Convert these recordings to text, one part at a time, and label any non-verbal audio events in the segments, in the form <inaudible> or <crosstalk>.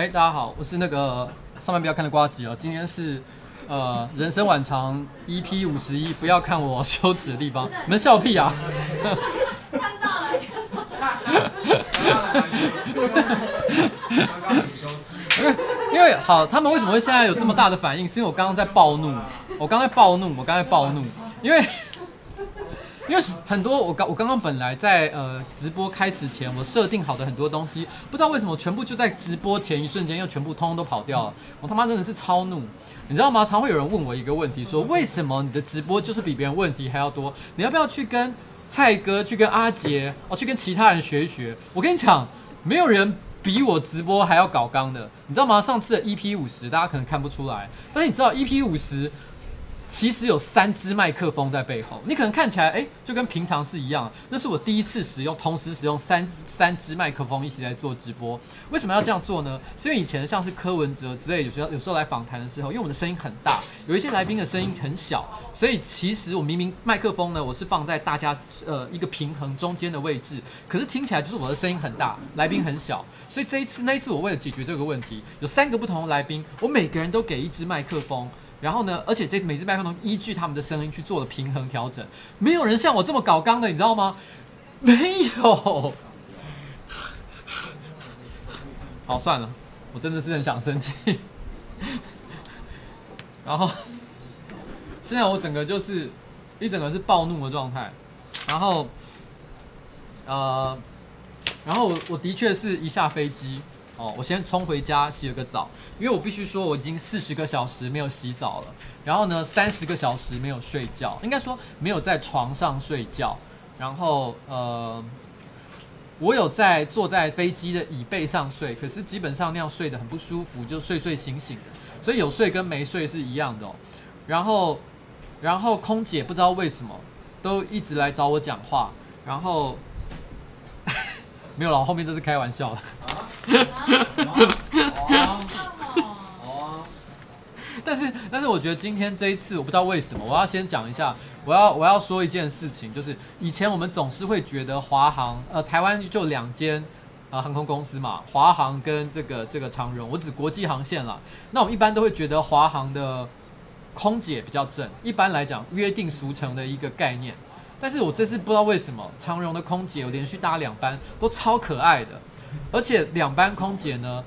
哎，大家好，我是那个上班不要看的瓜子哦。今天是呃人生晚长 EP 五十一，不要看我羞耻的地方。你们笑屁啊！看到了，看到了。因为因为好，他们为什么会现在有这么大的反应？是因为我刚刚在暴怒，我刚才暴怒，我刚才暴怒，因为。因为很多我刚我刚刚本来在呃直播开始前，我设定好的很多东西，不知道为什么全部就在直播前一瞬间又全部通通都跑掉了。我他妈真的是超怒，你知道吗？常会有人问我一个问题，说为什么你的直播就是比别人问题还要多？你要不要去跟蔡哥、去跟阿杰哦，去跟其他人学一学？我跟你讲，没有人比我直播还要搞刚的，你知道吗？上次的 EP 五十大家可能看不出来，但是你知道 EP 五十。其实有三支麦克风在背后，你可能看起来哎，就跟平常是一样。那是我第一次使用，同时使用三三支麦克风一起来做直播。为什么要这样做呢？<laughs> 是因为以前像是柯文哲之类，有时候有时候来访谈的时候，因为我的声音很大，有一些来宾的声音很小，所以其实我明明麦克风呢，我是放在大家呃一个平衡中间的位置，可是听起来就是我的声音很大，来宾很小。所以这一次那一次我为了解决这个问题，有三个不同的来宾，我每个人都给一支麦克风。然后呢，而且这每只麦克风依据他们的声音去做了平衡调整，没有人像我这么搞刚的，你知道吗？<laughs> 没有。<laughs> 好，算了，我真的是很想生气。<laughs> 然后，现在我整个就是一整个是暴怒的状态，然后呃，然后我我的确是一下飞机哦，我先冲回家洗了个澡，因为我必须说我已经四十个小时没有洗澡了，然后呢三十个小时没有睡觉，应该说没有在床上睡觉，然后呃。我有在坐在飞机的椅背上睡，可是基本上那样睡得很不舒服，就睡睡醒醒的，所以有睡跟没睡是一样的哦。然后，然后空姐不知道为什么都一直来找我讲话，然后没有了，后面这是开玩笑的。啊 <laughs> 但是，但是我觉得今天这一次，我不知道为什么，我要先讲一下，我要我要说一件事情，就是以前我们总是会觉得华航，呃，台湾就两间呃航空公司嘛，华航跟这个这个长荣，我指国际航线啦。那我们一般都会觉得华航的空姐比较正，一般来讲约定俗成的一个概念。但是我这次不知道为什么，长荣的空姐我连续搭两班都超可爱的，而且两班空姐呢。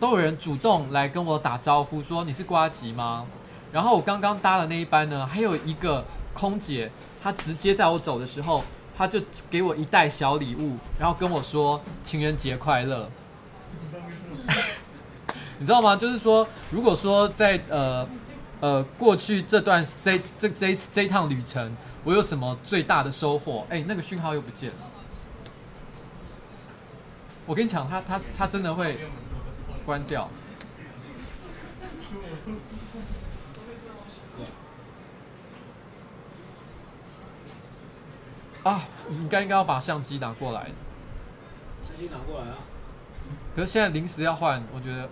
都有人主动来跟我打招呼，说你是瓜吉吗？然后我刚刚搭的那一班呢，还有一个空姐，她直接在我走的时候，她就给我一袋小礼物，然后跟我说情人节快乐。<laughs> 你知道吗？就是说，如果说在呃呃过去这段这这这这一趟旅程，我有什么最大的收获？哎，那个讯号又不见了。我跟你讲，他他他真的会。关掉。啊，你该应该要把相机拿过来。相机拿过来啊。可是现在临时要换，我觉得，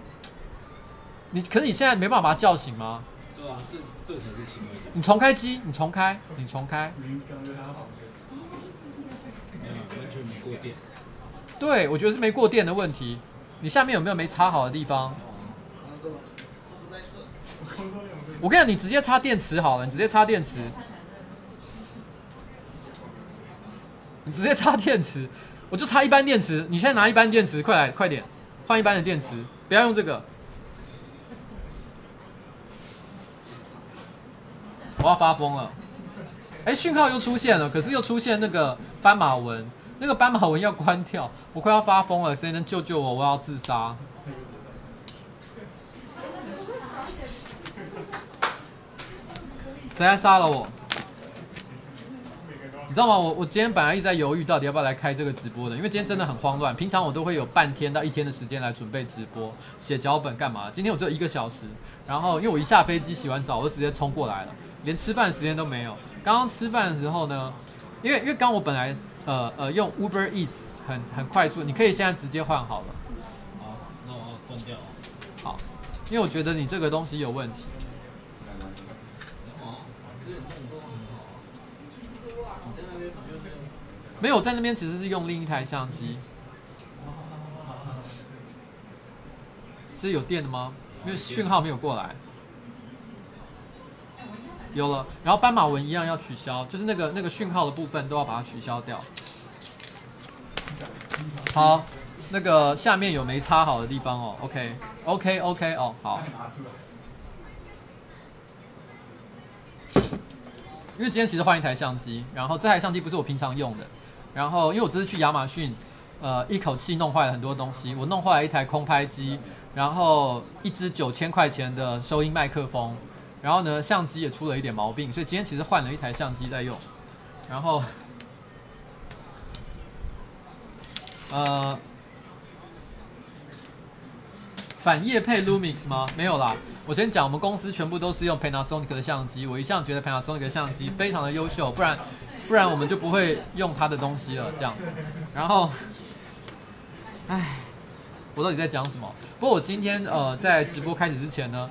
你可是你现在没办法把他叫醒吗？对啊，这这才是奇怪的。你重开机，你重开，你重开。没有，完全没过电。对，我觉得是没过电的问题。你下面有没有没插好的地方？我跟你讲，你直接插电池好了，你直接插电池。你直接插电池，我就插一般电池。你现在拿一般电池，快来，快点，换一般的电池，不要用这个。我要发疯了！哎，讯号又出现了，可是又出现那个斑马纹。那个斑马纹要关掉，我快要发疯了，谁能救救我？我要自杀！谁来杀了我？你知道吗？我我今天本来一直在犹豫，到底要不要来开这个直播的，因为今天真的很慌乱。平常我都会有半天到一天的时间来准备直播、写脚本干嘛。今天我只有一个小时，然后因为我一下飞机洗完澡，我就直接冲过来了，连吃饭时间都没有。刚刚吃饭的时候呢，因为因为刚我本来。呃呃，用 Uber Eats 很很快速，你可以现在直接换好了。好，那我要关掉。好，因为我觉得你这个东西有问题。没有，在那边其实是用另一台相机。<laughs> 是有电的吗？因为讯号没有过来。有了，然后斑马纹一样要取消，就是那个那个讯号的部分都要把它取消掉。好，那个下面有没插好的地方哦 OK，OK，OK，哦，好。因为今天其实换一台相机，然后这台相机不是我平常用的，然后因为我这次去亚马逊，呃，一口气弄坏了很多东西，我弄坏了一台空拍机，然后一支九千块钱的收音麦克风。然后呢，相机也出了一点毛病，所以今天其实换了一台相机在用。然后，呃，反夜配 Lumix 吗？没有啦。我先讲，我们公司全部都是用 Panasonic 的相机。我一向觉得 Panasonic 的相机非常的优秀，不然不然我们就不会用它的东西了。这样子。然后，唉，我到底在讲什么？不过我今天呃，在直播开始之前呢。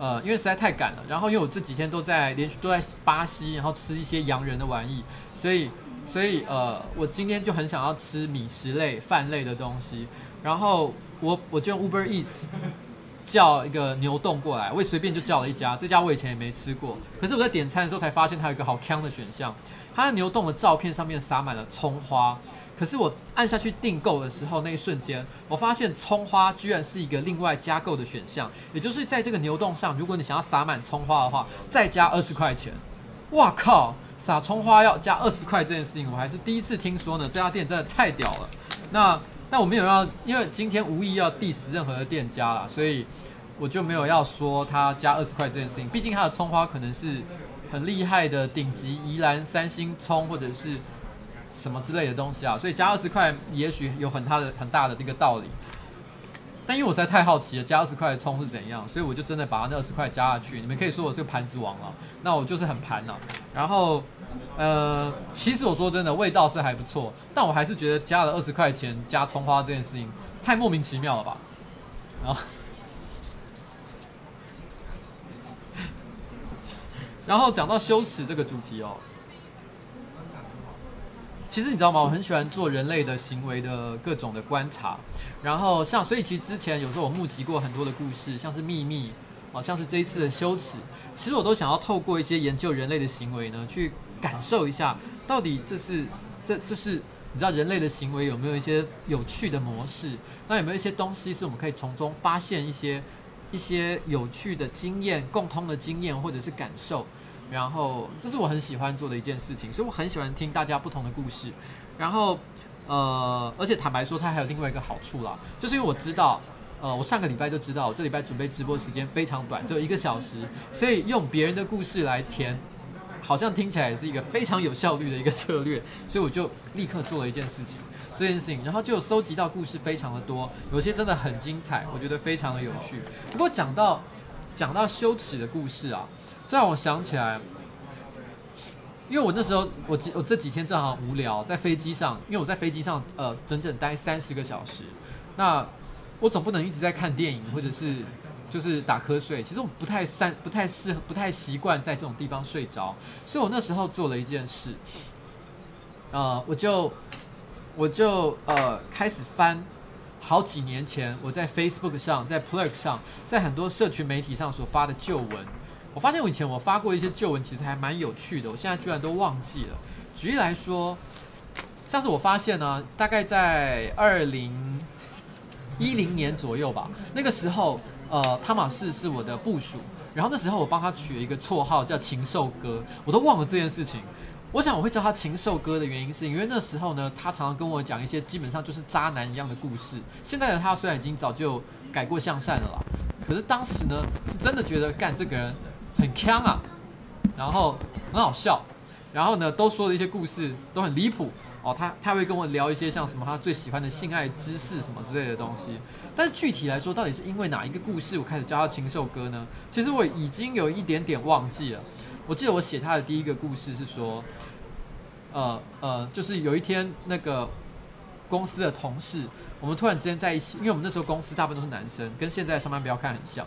呃，因为实在太赶了，然后因为我这几天都在连续都在巴西，然后吃一些洋人的玩意，所以所以呃，我今天就很想要吃米食类、饭类的东西，然后我我就用 Uber Eats 叫一个牛洞过来，我也随便就叫了一家，这家我以前也没吃过，可是我在点餐的时候才发现它有一个好锵的选项，它的牛洞的照片上面撒满了葱花。可是我按下去订购的时候，那一瞬间，我发现葱花居然是一个另外加购的选项，也就是在这个牛洞上，如果你想要撒满葱花的话，再加二十块钱。哇靠！撒葱花要加二十块这件事情，我还是第一次听说呢。这家店真的太屌了。那那我没有要，因为今天无意要 diss 任何的店家啦，所以我就没有要说他加二十块这件事情。毕竟他的葱花可能是很厉害的顶级宜兰三星葱或者是什么之类的东西啊，所以加二十块也许有很大的很大的那个道理。但因为我实在太好奇了，加二十块的葱是怎样，所以我就真的把那二十块加下去。你们可以说我是个盘子王了，那我就是很盘了。然后，呃，其实我说真的，味道是还不错，但我还是觉得加了二十块钱加葱花这件事情太莫名其妙了吧。然后，<laughs> 然后讲到羞耻这个主题哦。其实你知道吗？我很喜欢做人类的行为的各种的观察，然后像所以其实之前有时候我目击过很多的故事，像是秘密啊，像是这一次的羞耻，其实我都想要透过一些研究人类的行为呢，去感受一下到底这是这这是你知道人类的行为有没有一些有趣的模式？那有没有一些东西是我们可以从中发现一些一些有趣的经验、共通的经验或者是感受？然后，这是我很喜欢做的一件事情，所以我很喜欢听大家不同的故事。然后，呃，而且坦白说，它还有另外一个好处啦，就是因为我知道，呃，我上个礼拜就知道，我这礼拜准备直播时间非常短，只有一个小时，所以用别人的故事来填，好像听起来也是一个非常有效率的一个策略。所以我就立刻做了一件事情，这件事情，然后就搜集到故事非常的多，有些真的很精彩，我觉得非常的有趣。不过讲到讲到羞耻的故事啊。这让我想起来，因为我那时候我我这几天正好无聊，在飞机上，因为我在飞机上呃整整待三十个小时，那我总不能一直在看电影或者是就是打瞌睡。其实我不太善不太适合不太习惯在这种地方睡着，所以我那时候做了一件事，呃，我就我就呃开始翻好几年前我在 Facebook 上、在 Plurk 上、在很多社群媒体上所发的旧文。我发现我以前我发过一些旧文，其实还蛮有趣的。我现在居然都忘记了。举例来说，像是我发现呢，大概在二零一零年左右吧，那个时候，呃，汤马士是我的部属，然后那时候我帮他取了一个绰号叫禽兽哥，我都忘了这件事情。我想我会叫他禽兽哥的原因，是因为那时候呢，他常常跟我讲一些基本上就是渣男一样的故事。现在的他虽然已经早就改过向善了啦，可是当时呢，是真的觉得干这个人。很锵啊，然后很好笑，然后呢，都说的一些故事都很离谱哦。他他会跟我聊一些像什么他最喜欢的性爱知识什么之类的东西。但是具体来说，到底是因为哪一个故事我开始叫他禽兽哥呢？其实我已经有一点点忘记了。我记得我写他的第一个故事是说，呃呃，就是有一天那个公司的同事，我们突然之间在一起，因为我们那时候公司大部分都是男生，跟现在上班不要看很像。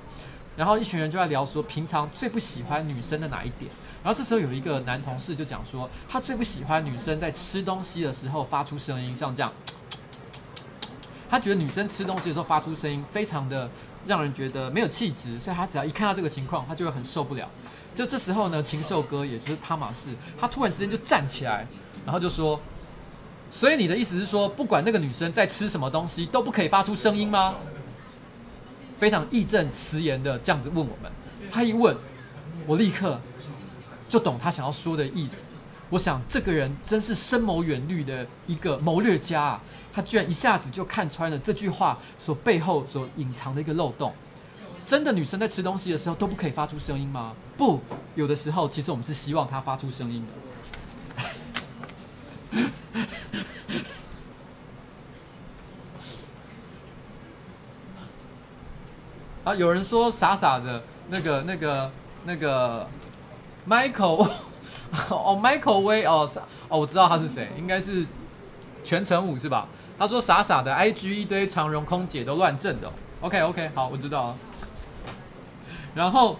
然后一群人就在聊说，平常最不喜欢女生的哪一点？然后这时候有一个男同事就讲说，他最不喜欢女生在吃东西的时候发出声音，像这样。他觉得女生吃东西的时候发出声音，非常的让人觉得没有气质，所以他只要一看到这个情况，他就会很受不了。就这时候呢，禽兽哥也就是汤马士，他突然之间就站起来，然后就说：“所以你的意思是说，不管那个女生在吃什么东西，都不可以发出声音吗？”非常义正辞严的这样子问我们，他一问，我立刻就懂他想要说的意思。我想这个人真是深谋远虑的一个谋略家啊！他居然一下子就看穿了这句话所背后所隐藏的一个漏洞。真的女生在吃东西的时候都不可以发出声音吗？不，有的时候其实我们是希望她发出声音的。啊，有人说傻傻的那个、那个、那个 Michael，<laughs> 哦，Michael Way，哦，哦，我知道他是谁，应该是全程舞是吧？他说傻傻的 IG 一堆长荣空姐都乱震的、OK OK，好，我知道了。然后，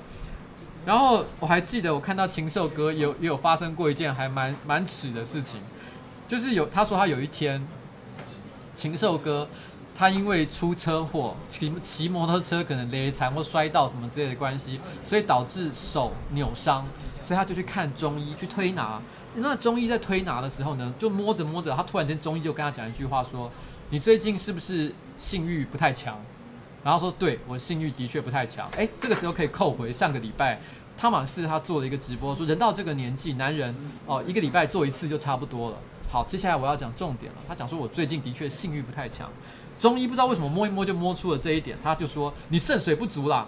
然后我还记得我看到禽兽哥有也有发生过一件还蛮蛮耻的事情，就是有他说他有一天禽兽哥。他因为出车祸，骑骑摩托车可能勒残或摔到什么之类的关系，所以导致手扭伤，所以他就去看中医去推拿。那中医在推拿的时候呢，就摸着摸着，他突然间中医就跟他讲一句话说：“你最近是不是性欲不太强？”然后说：“对，我性欲的确不太强。”哎，这个时候可以扣回上个礼拜汤马士他做了一个直播，说人到这个年纪，男人哦一个礼拜做一次就差不多了。好，接下来我要讲重点了。他讲说我最近的确性欲不太强。中医不知道为什么摸一摸就摸出了这一点，他就说你肾水不足啦。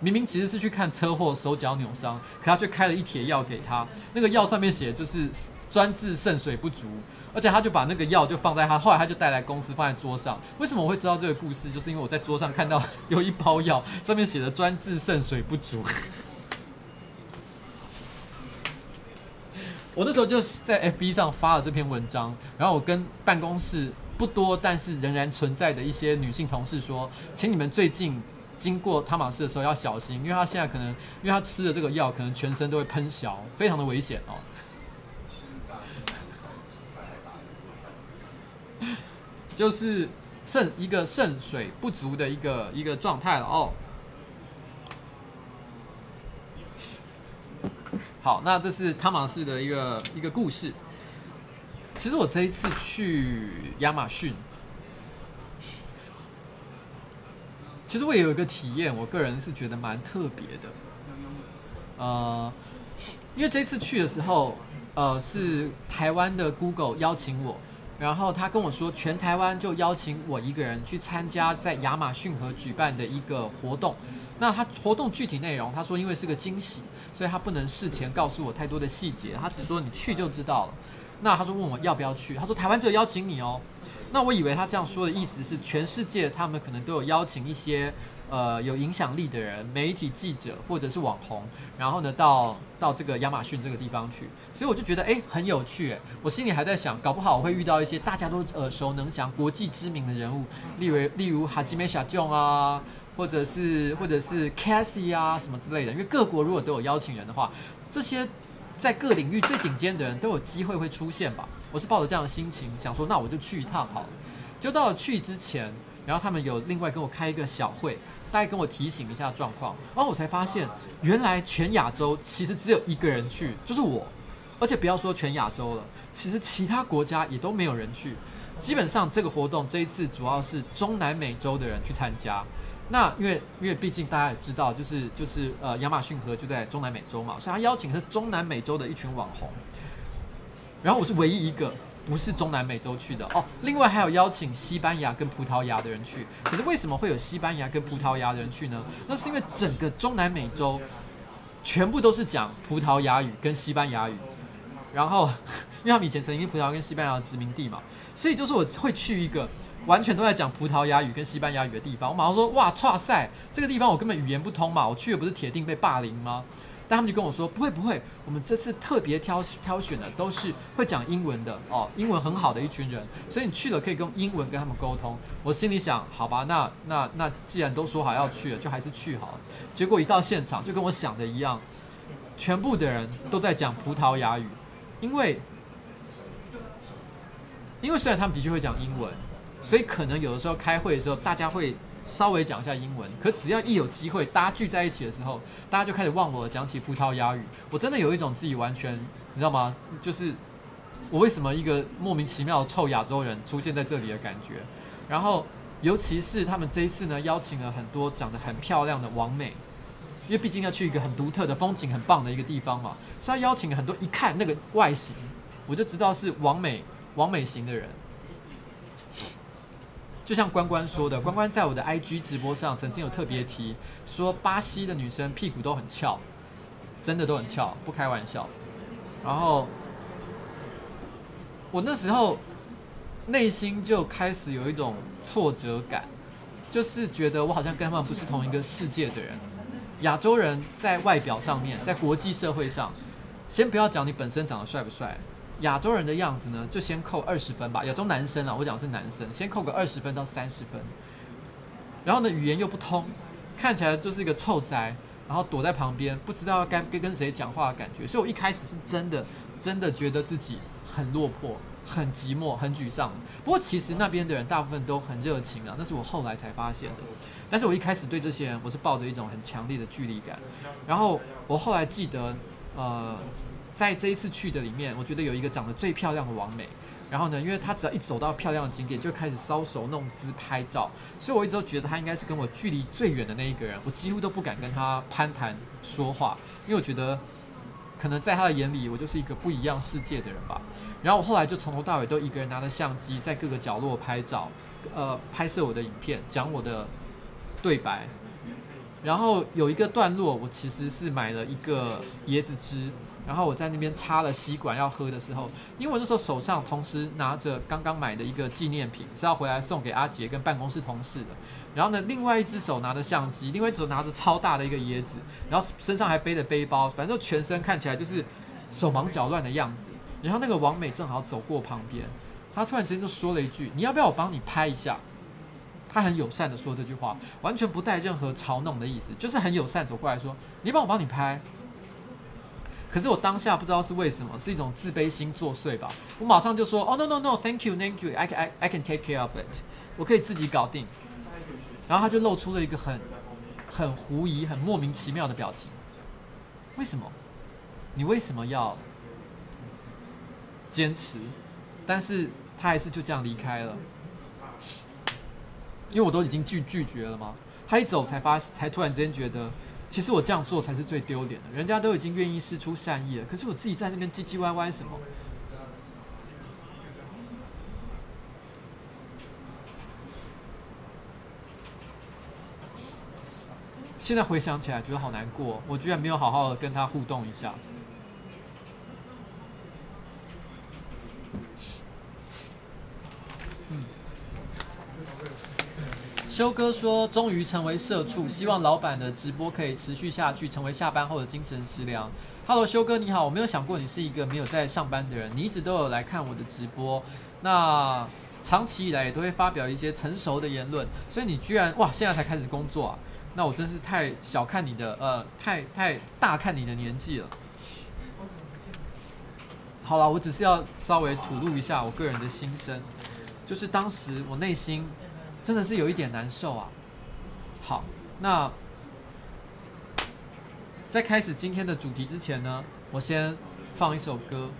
明明其实是去看车祸，手脚扭伤，可他却开了一帖药给他。那个药上面写就是专治肾水不足，而且他就把那个药就放在他，后来他就带来公司放在桌上。为什么我会知道这个故事？就是因为我在桌上看到有一包药，上面写的专治肾水不足。<laughs> 我那时候就在 FB 上发了这篇文章，然后我跟办公室。不多，但是仍然存在的一些女性同事说，请你们最近经过汤玛士的时候要小心，因为他现在可能，因为他吃了这个药，可能全身都会喷小，非常的危险哦。就是肾一个肾水不足的一个一个状态了哦。好，那这是汤玛士的一个一个故事。其实我这一次去亚马逊，其实我也有一个体验，我个人是觉得蛮特别的。呃，因为这次去的时候，呃，是台湾的 Google 邀请我，然后他跟我说，全台湾就邀请我一个人去参加在亚马逊河举办的一个活动。那他活动具体内容，他说因为是个惊喜，所以他不能事前告诉我太多的细节，他只说你去就知道了。那他说问我要不要去，他说台湾只有邀请你哦。那我以为他这样说的意思是全世界他们可能都有邀请一些呃有影响力的人、媒体记者或者是网红，然后呢到到这个亚马逊这个地方去。所以我就觉得哎很有趣，我心里还在想，搞不好我会遇到一些大家都耳熟能详、国际知名的人物，例如例如哈基梅小将啊，或者是或者是 Cassie 啊什么之类的。因为各国如果都有邀请人的话，这些。在各领域最顶尖的人都有机会会出现吧。我是抱着这样的心情想说，那我就去一趟好了。就到了去之前，然后他们有另外跟我开一个小会，大概跟我提醒一下状况。然后我才发现，原来全亚洲其实只有一个人去，就是我。而且不要说全亚洲了，其实其他国家也都没有人去。基本上这个活动这一次主要是中南美洲的人去参加。那因为因为毕竟大家也知道，就是就是呃亚马逊河就在中南美洲嘛，所以他邀请的是中南美洲的一群网红。然后我是唯一一个不是中南美洲去的哦，另外还有邀请西班牙跟葡萄牙的人去。可是为什么会有西班牙跟葡萄牙的人去呢？那是因为整个中南美洲全部都是讲葡萄牙语跟西班牙语。然后 <laughs> 因为他们以前曾经葡萄牙跟西班牙殖民地嘛，所以就是我会去一个。完全都在讲葡萄牙语跟西班牙语的地方，我马上说哇，哇塞，这个地方我根本语言不通嘛，我去的不是铁定被霸凌吗？但他们就跟我说不会不会，我们这次特别挑挑选的都是会讲英文的哦，英文很好的一群人，所以你去了可以用英文跟他们沟通。我心里想，好吧，那那那既然都说好要去了，就还是去好了。结果一到现场就跟我想的一样，全部的人都在讲葡萄牙语，因为因为虽然他们的确会讲英文。所以可能有的时候开会的时候，大家会稍微讲一下英文。可只要一有机会，大家聚在一起的时候，大家就开始忘我讲起葡萄牙语。我真的有一种自己完全，你知道吗？就是我为什么一个莫名其妙的臭亚洲人出现在这里的感觉。然后，尤其是他们这一次呢，邀请了很多长得很漂亮的王美，因为毕竟要去一个很独特的风景很棒的一个地方嘛，所以他邀请了很多一看那个外形，我就知道是王美王美型的人。就像关关说的，关关在我的 IG 直播上曾经有特别提说，巴西的女生屁股都很翘，真的都很翘，不开玩笑。然后我那时候内心就开始有一种挫折感，就是觉得我好像跟他们不是同一个世界的人。亚洲人在外表上面，在国际社会上，先不要讲你本身长得帅不帅。亚洲人的样子呢，就先扣二十分吧。亚洲男生啊，我讲的是男生，先扣个二十分到三十分。然后呢，语言又不通，看起来就是一个臭宅，然后躲在旁边，不知道该跟跟谁讲话的感觉。所以我一开始是真的真的觉得自己很落魄，很寂寞、很沮丧。不过其实那边的人大部分都很热情啊，那是我后来才发现的。但是我一开始对这些人，我是抱着一种很强烈的距离感。然后我后来记得，呃，在这一次去的里面，我觉得有一个长得最漂亮的王美。然后呢，因为他只要一走到漂亮的景点，就开始搔首弄姿拍照，所以我一直都觉得他应该是跟我距离最远的那一个人，我几乎都不敢跟他攀谈说话，因为我觉得可能在他的眼里，我就是一个不一样世界的人吧。然后我后来就从头到尾都一个人拿着相机在各个角落拍照，呃，拍摄我的影片，讲我的对白。然后有一个段落，我其实是买了一个椰子汁。然后我在那边插了吸管要喝的时候，因为我那时候手上同时拿着刚刚买的一个纪念品，是要回来送给阿杰跟办公室同事的。然后呢，另外一只手拿着相机，另外一只手拿着超大的一个椰子，然后身上还背着背包，反正全身看起来就是手忙脚乱的样子。然后那个王美正好走过旁边，她突然之间就说了一句：“你要不要我帮你拍一下？”她很友善的说这句话，完全不带任何嘲弄的意思，就是很友善走过来说：“你帮我帮你拍。”可是我当下不知道是为什么，是一种自卑心作祟吧。我马上就说：“哦，no no no，thank you，thank you，I can，I，I can take care of it，我可以自己搞定。”然后他就露出了一个很很狐疑、很莫名其妙的表情。为什么？你为什么要坚持？但是他还是就这样离开了，因为我都已经拒拒绝了嘛。他一走才发，才突然之间觉得。其实我这样做才是最丢脸的，人家都已经愿意施出善意了，可是我自己在那边唧唧歪歪什么？现在回想起来觉得好难过，我居然没有好好的跟他互动一下。修哥说：“终于成为社畜，希望老板的直播可以持续下去，成为下班后的精神食粮。” Hello，修哥你好，我没有想过你是一个没有在上班的人，你一直都有来看我的直播，那长期以来也都会发表一些成熟的言论，所以你居然哇，现在才开始工作啊？那我真是太小看你的，呃，太太大看你的年纪了。好了，我只是要稍微吐露一下我个人的心声，就是当时我内心。真的是有一点难受啊。好，那在开始今天的主题之前呢，我先放一首歌。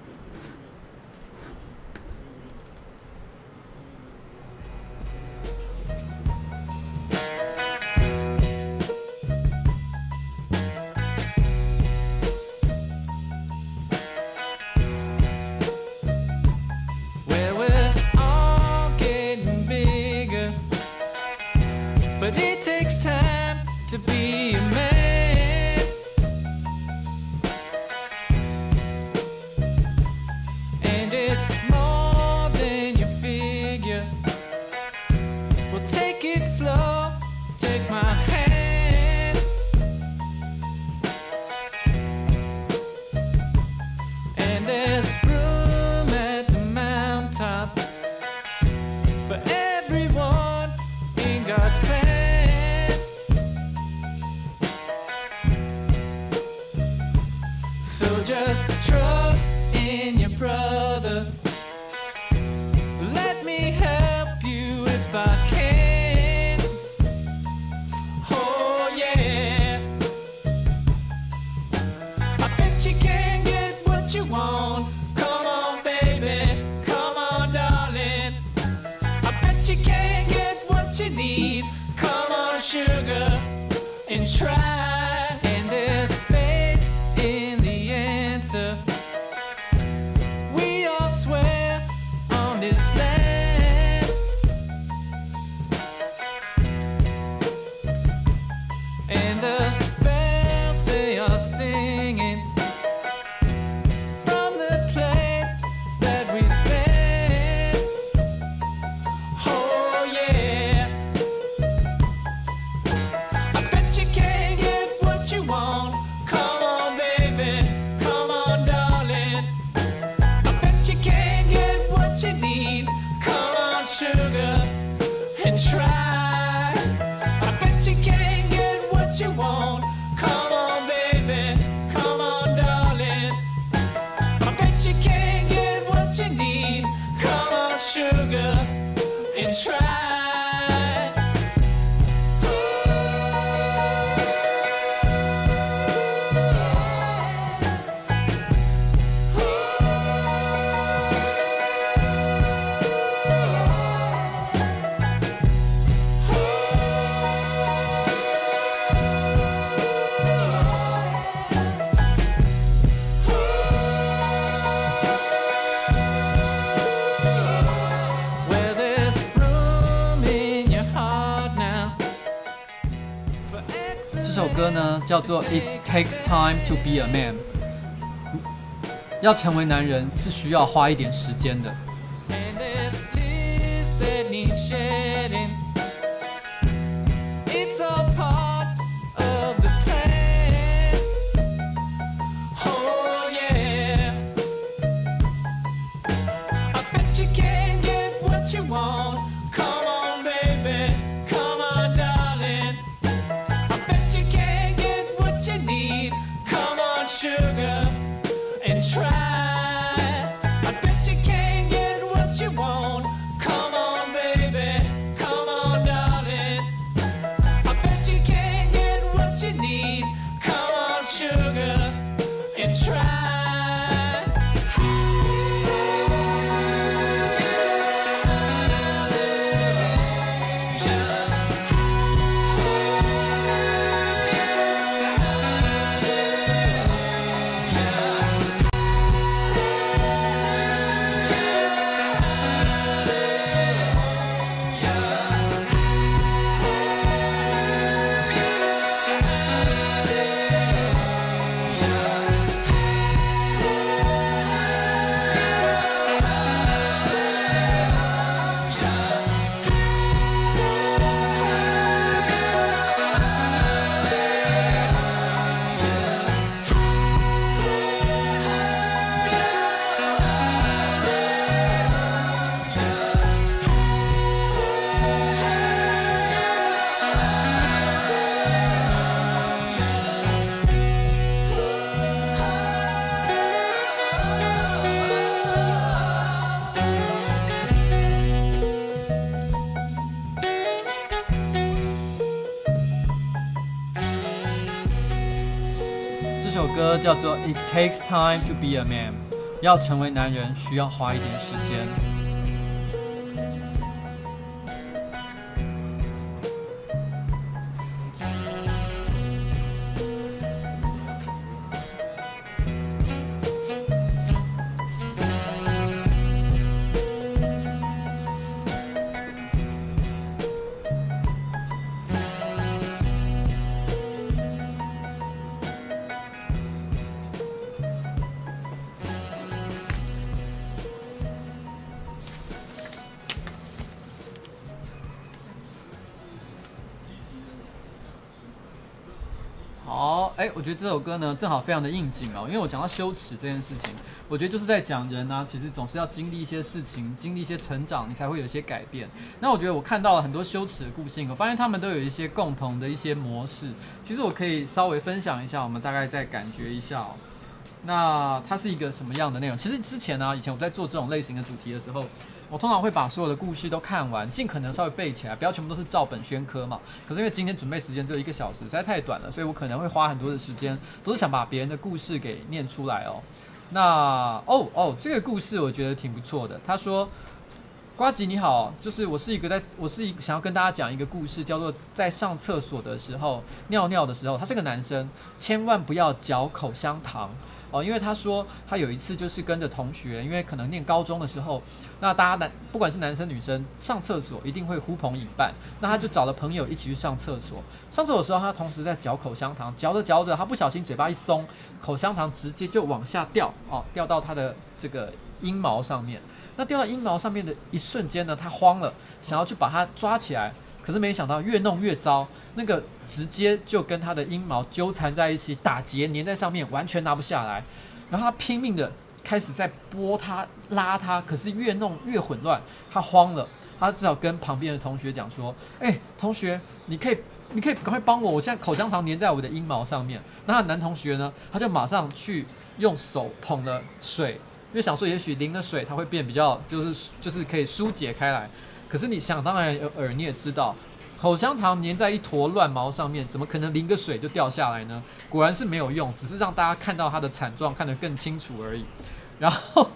叫做《It Takes Time to Be a Man》，要成为男人是需要花一点时间的。Takes Time to Be a Man》，要成为男人需要花一点时间。 哎，我觉得这首歌呢，正好非常的应景哦，因为我讲到羞耻这件事情，我觉得就是在讲人呢、其实总是要经历一些事情，经历一些成长，你才会有一些改变。那我觉得我看到了很多羞耻的故事，我发现他们都有一些共同的一些模式。其实我可以稍微分享一下，我们大概再感觉一下哦。那它是一个什么样的内容？其实之前呢、以前我在做这种类型的主题的时候。我通常会把所有的故事都看完，尽可能稍微背起来，不要全部都是照本宣科嘛。可是因为今天准备时间只有一个小时，实在太短了，所以我可能会花很多的时间，都是想把别人的故事给念出来哦。那哦哦，这个故事我觉得挺不错的。他说。呱吉你好，就是我是一个在，我是一想要跟大家讲一个故事，叫做在上厕所的时候尿尿的时候，他是个男生，千万不要嚼口香糖哦，因为他说他有一次就是跟着同学，因为可能念高中的时候，那大家男不管是男生女生上厕所一定会呼朋引伴，那他就找了朋友一起去上厕所，上厕所的时候他同时在嚼口香糖，嚼着嚼着他不小心嘴巴一松，口香糖直接就往下掉哦，掉到他的这个阴毛上面。那掉到阴毛上面的一瞬间呢，他慌了，想要去把它抓起来，可是没想到越弄越糟，那个直接就跟他的阴毛纠缠在一起，打结粘在上面，完全拿不下来。然后他拼命的开始在拨它、拉它，可是越弄越混乱，他慌了，他只好跟旁边的同学讲说：“哎，同学，你可以，你可以赶快帮我，我现在口香糖粘在我的阴毛上面。”那男同学呢，他就马上去用手捧了水。就想说，也许淋了水，它会变比较，就是就是可以疏解开来。可是你想当然耳，你也知道，口香糖粘在一坨乱毛上面，怎么可能淋个水就掉下来呢？果然是没有用，只是让大家看到它的惨状，看得更清楚而已。然后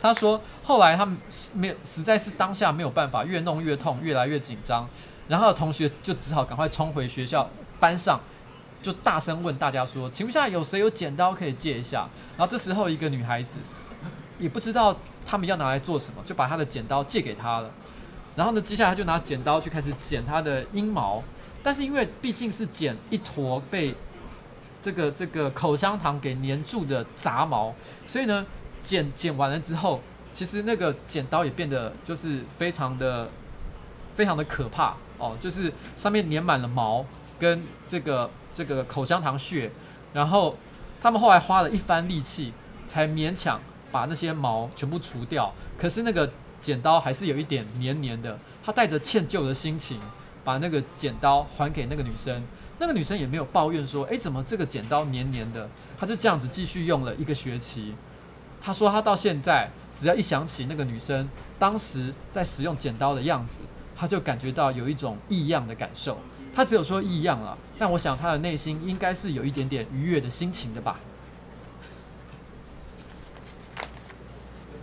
他说，后来他们没有，实在是当下没有办法，越弄越痛，越来越紧张。然后同学就只好赶快冲回学校班上，就大声问大家说：“请问下，有谁有剪刀可以借一下？”然后这时候一个女孩子。也不知道他们要拿来做什么，就把他的剪刀借给他了。然后呢，接下来他就拿剪刀去开始剪他的阴毛。但是因为毕竟是剪一坨被这个这个口香糖给粘住的杂毛，所以呢，剪剪完了之后，其实那个剪刀也变得就是非常的非常的可怕哦，就是上面粘满了毛跟这个这个口香糖屑，然后他们后来花了一番力气才勉强把那些毛全部除掉，可是那个剪刀还是有一点黏黏的。他带着歉疚的心情把那个剪刀还给那个女生，那个女生也没有抱怨说：“诶，怎么这个剪刀黏黏的？”他就这样子继续用了一个学期。他说他到现在只要一想起那个女生当时在使用剪刀的样子，他就感觉到有一种异样的感受。他只有说异样了，但我想他的内心应该是有一点点愉悦的心情的吧。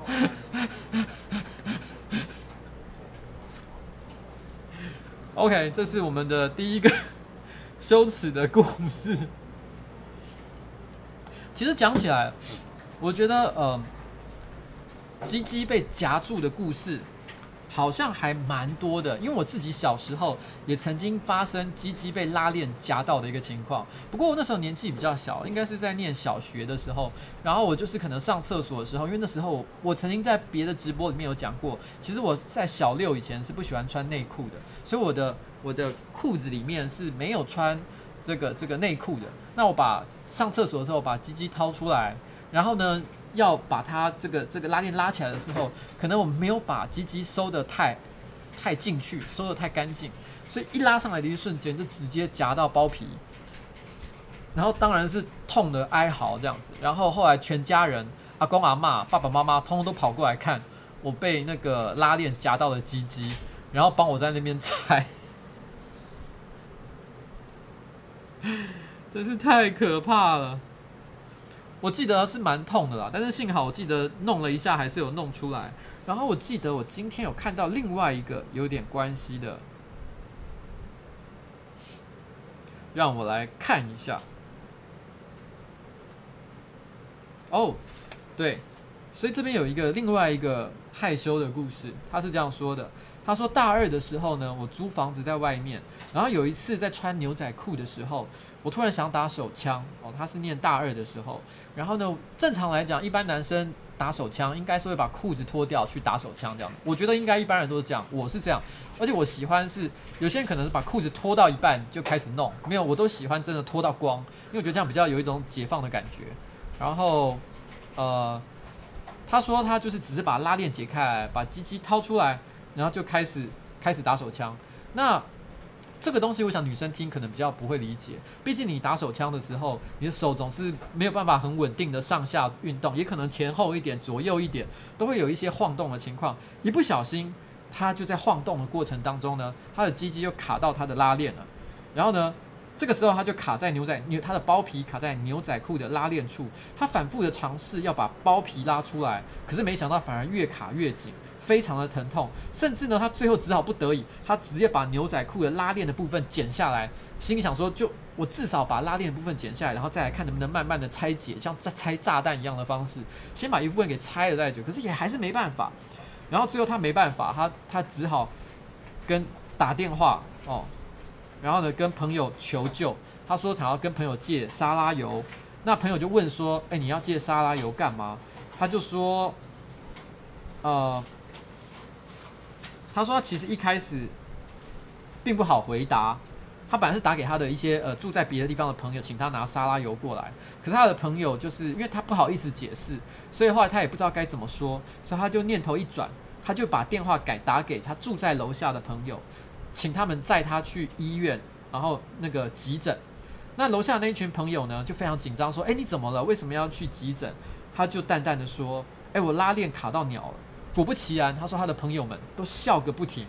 <laughs> OK，这是我们的第一个 <laughs> 羞耻的故事。其实讲起来，我觉得呃，鸡鸡被夹住的故事。好像还蛮多的，因为我自己小时候也曾经发生鸡鸡被拉链夹到的一个情况。不过我那时候年纪比较小，应该是在念小学的时候。然后我就是可能上厕所的时候，因为那时候我曾经在别的直播里面有讲过，其实我在小六以前是不喜欢穿内裤的，所以我的我的裤子里面是没有穿这个这个内裤的。那我把上厕所的时候把鸡鸡掏出来，然后呢，要把它这个这个拉链拉起来的时候，可能我没有把鸡鸡收的太太进去，收的太干净，所以一拉上来的一瞬间就直接夹到包皮，然后当然是痛的哀嚎这样子。然后后来全家人，阿公阿嬷、爸爸妈妈，通通都跑过来看我被那个拉链夹到了鸡鸡，然后帮我在那边拆，<laughs> 真是太可怕了。我记得是蛮痛的啦，但是幸好我记得弄了一下还是有弄出来。然后我记得我今天有看到另外一个有点关系的，让我来看一下。哦，对，所以这边有一个另外一个害羞的故事，他是这样说的。他说大二的时候呢，我租房子在外面，然后有一次在穿牛仔裤的时候。我突然想打手枪哦，他是念大二的时候，然后呢，正常来讲，一般男生打手枪应该是会把裤子脱掉去打手枪这样。我觉得应该一般人都是这样，我是这样，而且我喜欢是有些人可能是把裤子脱到一半就开始弄，没有，我都喜欢真的脱到光，因为我觉得这样比较有一种解放的感觉。然后，呃，他说他就是只是把拉链解开来，把鸡鸡掏出来，然后就开始开始打手枪。那这个东西，我想女生听可能比较不会理解。毕竟你打手枪的时候，你的手总是没有办法很稳定的上下运动，也可能前后一点、左右一点，都会有一些晃动的情况。一不小心，它就在晃动的过程当中呢，它的鸡鸡就卡到它的拉链了。然后呢，这个时候它就卡在牛仔牛，它的包皮卡在牛仔裤的拉链处。它反复的尝试要把包皮拉出来，可是没想到反而越卡越紧。非常的疼痛，甚至呢，他最后只好不得已，他直接把牛仔裤的拉链的部分剪下来，心里想说，就我至少把拉链的部分剪下来，然后再来看能不能慢慢的拆解，像在拆炸弹一样的方式，先把一部分给拆了再解。可是也还是没办法，然后最后他没办法，他他只好跟打电话哦，然后呢跟朋友求救，他说想要跟朋友借沙拉油，那朋友就问说，哎，你要借沙拉油干嘛？他就说，呃。他说：“他其实一开始并不好回答。他本来是打给他的一些呃住在别的地方的朋友，请他拿沙拉油过来。可是他的朋友就是因为他不好意思解释，所以后来他也不知道该怎么说，所以他就念头一转，他就把电话改打给他住在楼下的朋友，请他们载他去医院，然后那个急诊。那楼下那一群朋友呢就非常紧张，说：‘哎，你怎么了？为什么要去急诊？’他就淡淡的说：‘哎，我拉链卡到鸟了。’果不其然，他说他的朋友们都笑个不停，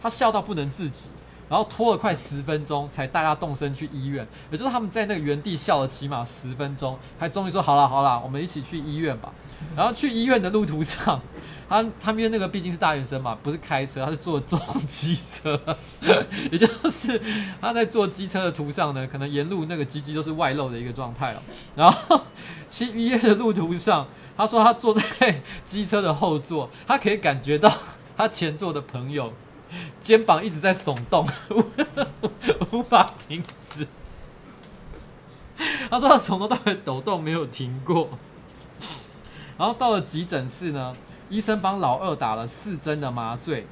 他笑到不能自己，然后拖了快十分钟才大家动身去医院。也就是他们在那个原地笑了起码十分钟，才终于说好了好了，我们一起去医院吧。然后去医院的路途上，他 <laughs> 他们因为那个毕竟是大学生嘛，不是开车，他是坐坐机车，<laughs> 也就是他在坐机车的途上呢，可能沿路那个机机都是外露的一个状态了。然后去医院的路途上。他说他坐在机车的后座，他可以感觉到他前座的朋友肩膀一直在耸动，无法停止。<laughs> 他说他从头到尾抖动没有停过。然后到了急诊室呢，医生帮老二打了四针的麻醉。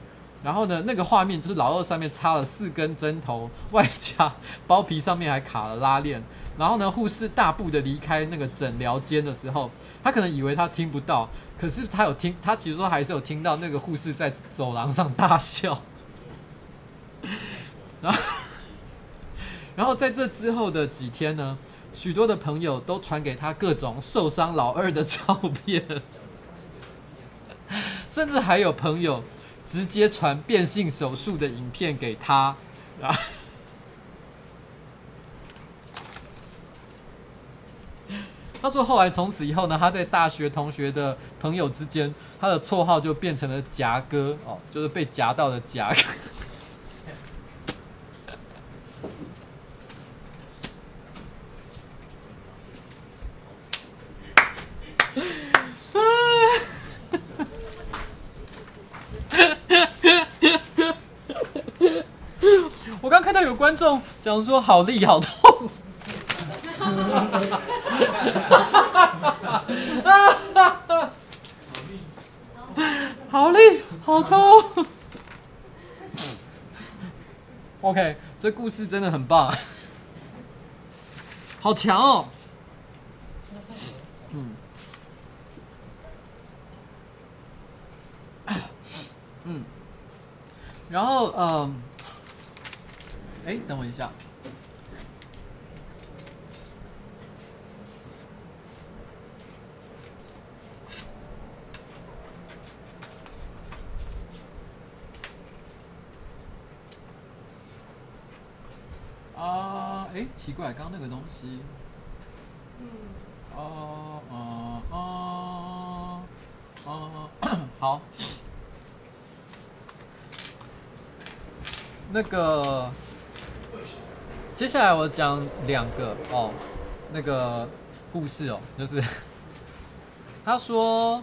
然后呢，那个画面就是老二上面插了四根针头，外加包皮上面还卡了拉链。然后呢，护士大步的离开那个诊疗间的时候，他可能以为他听不到，可是他有听，他其实说还是有听到那个护士在走廊上大笑。<laughs> 然后，然后在这之后的几天呢，许多的朋友都传给他各种受伤老二的照片，<laughs> 甚至还有朋友。直接传变性手术的影片给他啊！<laughs> 他说后来从此以后呢，他在大学同学的朋友之间，他的绰号就变成了夹哥哦，就是被夹到的夹哥。<laughs> 观众讲说好力好痛，好力好痛。<laughs> OK，这故事真的很棒，好强哦。嗯，嗯，然后嗯。哎，等我一下。啊，哎，奇怪，刚那个东西。嗯。哦，哦，哦，哦，好。那个。接下来我讲两个哦，那个故事哦，就是他说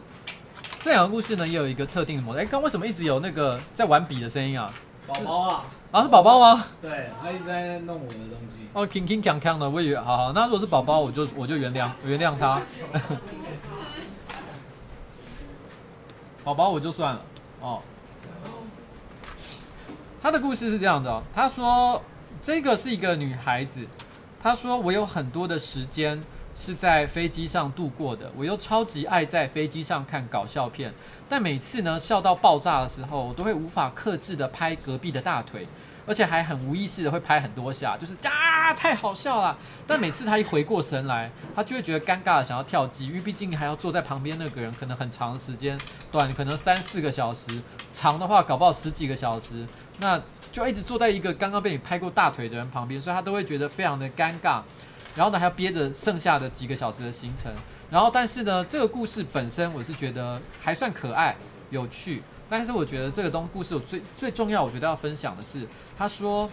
这两个故事呢，也有一个特定的模式。哎，刚为什么一直有那个在玩笔的声音啊？宝宝啊，啊是宝宝吗？对，他一直在弄我的。哦，铿铿锵锵的，我以为好好，那如果是宝宝，我就我就原谅原谅他。宝宝我就算了哦。他的故事是这样的，他说。这个是一个女孩子，她说：“我有很多的时间是在飞机上度过的，我又超级爱在飞机上看搞笑片，但每次呢笑到爆炸的时候，我都会无法克制的拍隔壁的大腿，而且还很无意识的会拍很多下，就是啊太好笑了。但每次他一回过神来，他就会觉得尴尬的想要跳机，因为毕竟还要坐在旁边那个人可能很长时间，短可能三四个小时，长的话搞不好十几个小时，那。”就一直坐在一个刚刚被你拍过大腿的人旁边，所以他都会觉得非常的尴尬。然后呢，还要憋着剩下的几个小时的行程。然后，但是呢，这个故事本身我是觉得还算可爱、有趣。但是我觉得这个东故事我最最重要，我觉得要分享的是，他说：“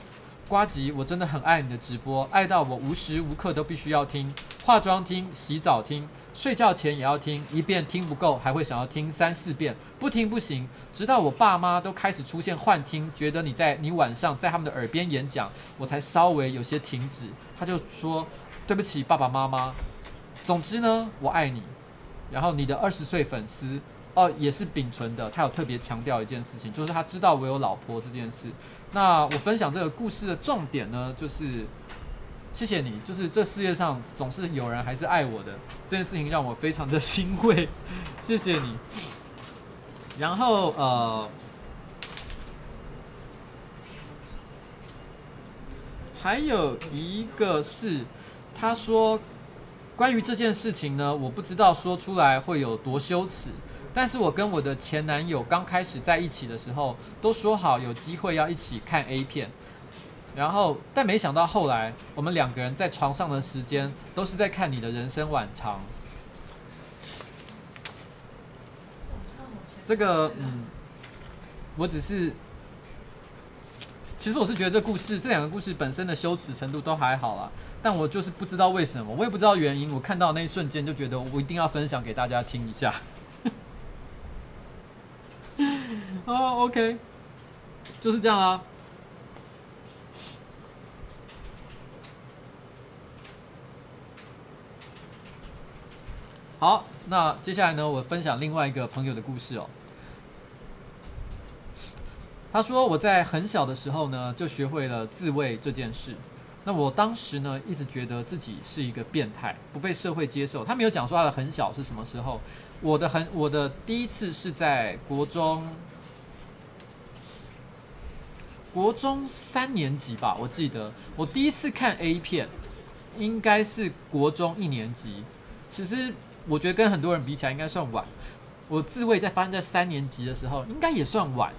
呱吉，我真的很爱你的直播，爱到我无时无刻都必须要听，化妆听，洗澡听。”睡觉前也要听一遍，听不够还会想要听三四遍，不听不行。直到我爸妈都开始出现幻听，觉得你在你晚上在他们的耳边演讲，我才稍微有些停止。他就说：“对不起，爸爸妈妈。”总之呢，我爱你。然后你的二十岁粉丝哦，也是秉承的。他有特别强调一件事情，就是他知道我有老婆这件事。那我分享这个故事的重点呢，就是。谢谢你，就是这世界上总是有人还是爱我的这件事情，让我非常的 <laughs> 欣慰。谢谢你。然后呃，还有一个是，他说关于这件事情呢，我不知道说出来会有多羞耻，但是我跟我的前男友刚开始在一起的时候，都说好有机会要一起看 A 片。然后，但没想到后来，我们两个人在床上的时间都是在看你的人生晚长。这个，嗯，我只是，其实我是觉得这故事，这两个故事本身的羞耻程度都还好啦，但我就是不知道为什么，我也不知道原因。我看到那一瞬间就觉得我一定要分享给大家听一下。哦，<laughs> OK。就是这样啊。好，那接下来呢，我分享另外一个朋友的故事哦。他说我在很小的时候呢，就学会了自慰这件事。那我当时呢，一直觉得自己是一个变态，不被社会接受。他没有讲说他的很小是什么时候。我的很，我的第一次是在国中，国中三年级吧，我记得我第一次看 A 片，应该是国中一年级。其实。我觉得跟很多人比起来应该算晚，我自慰在发生在三年级的时候应该也算晚，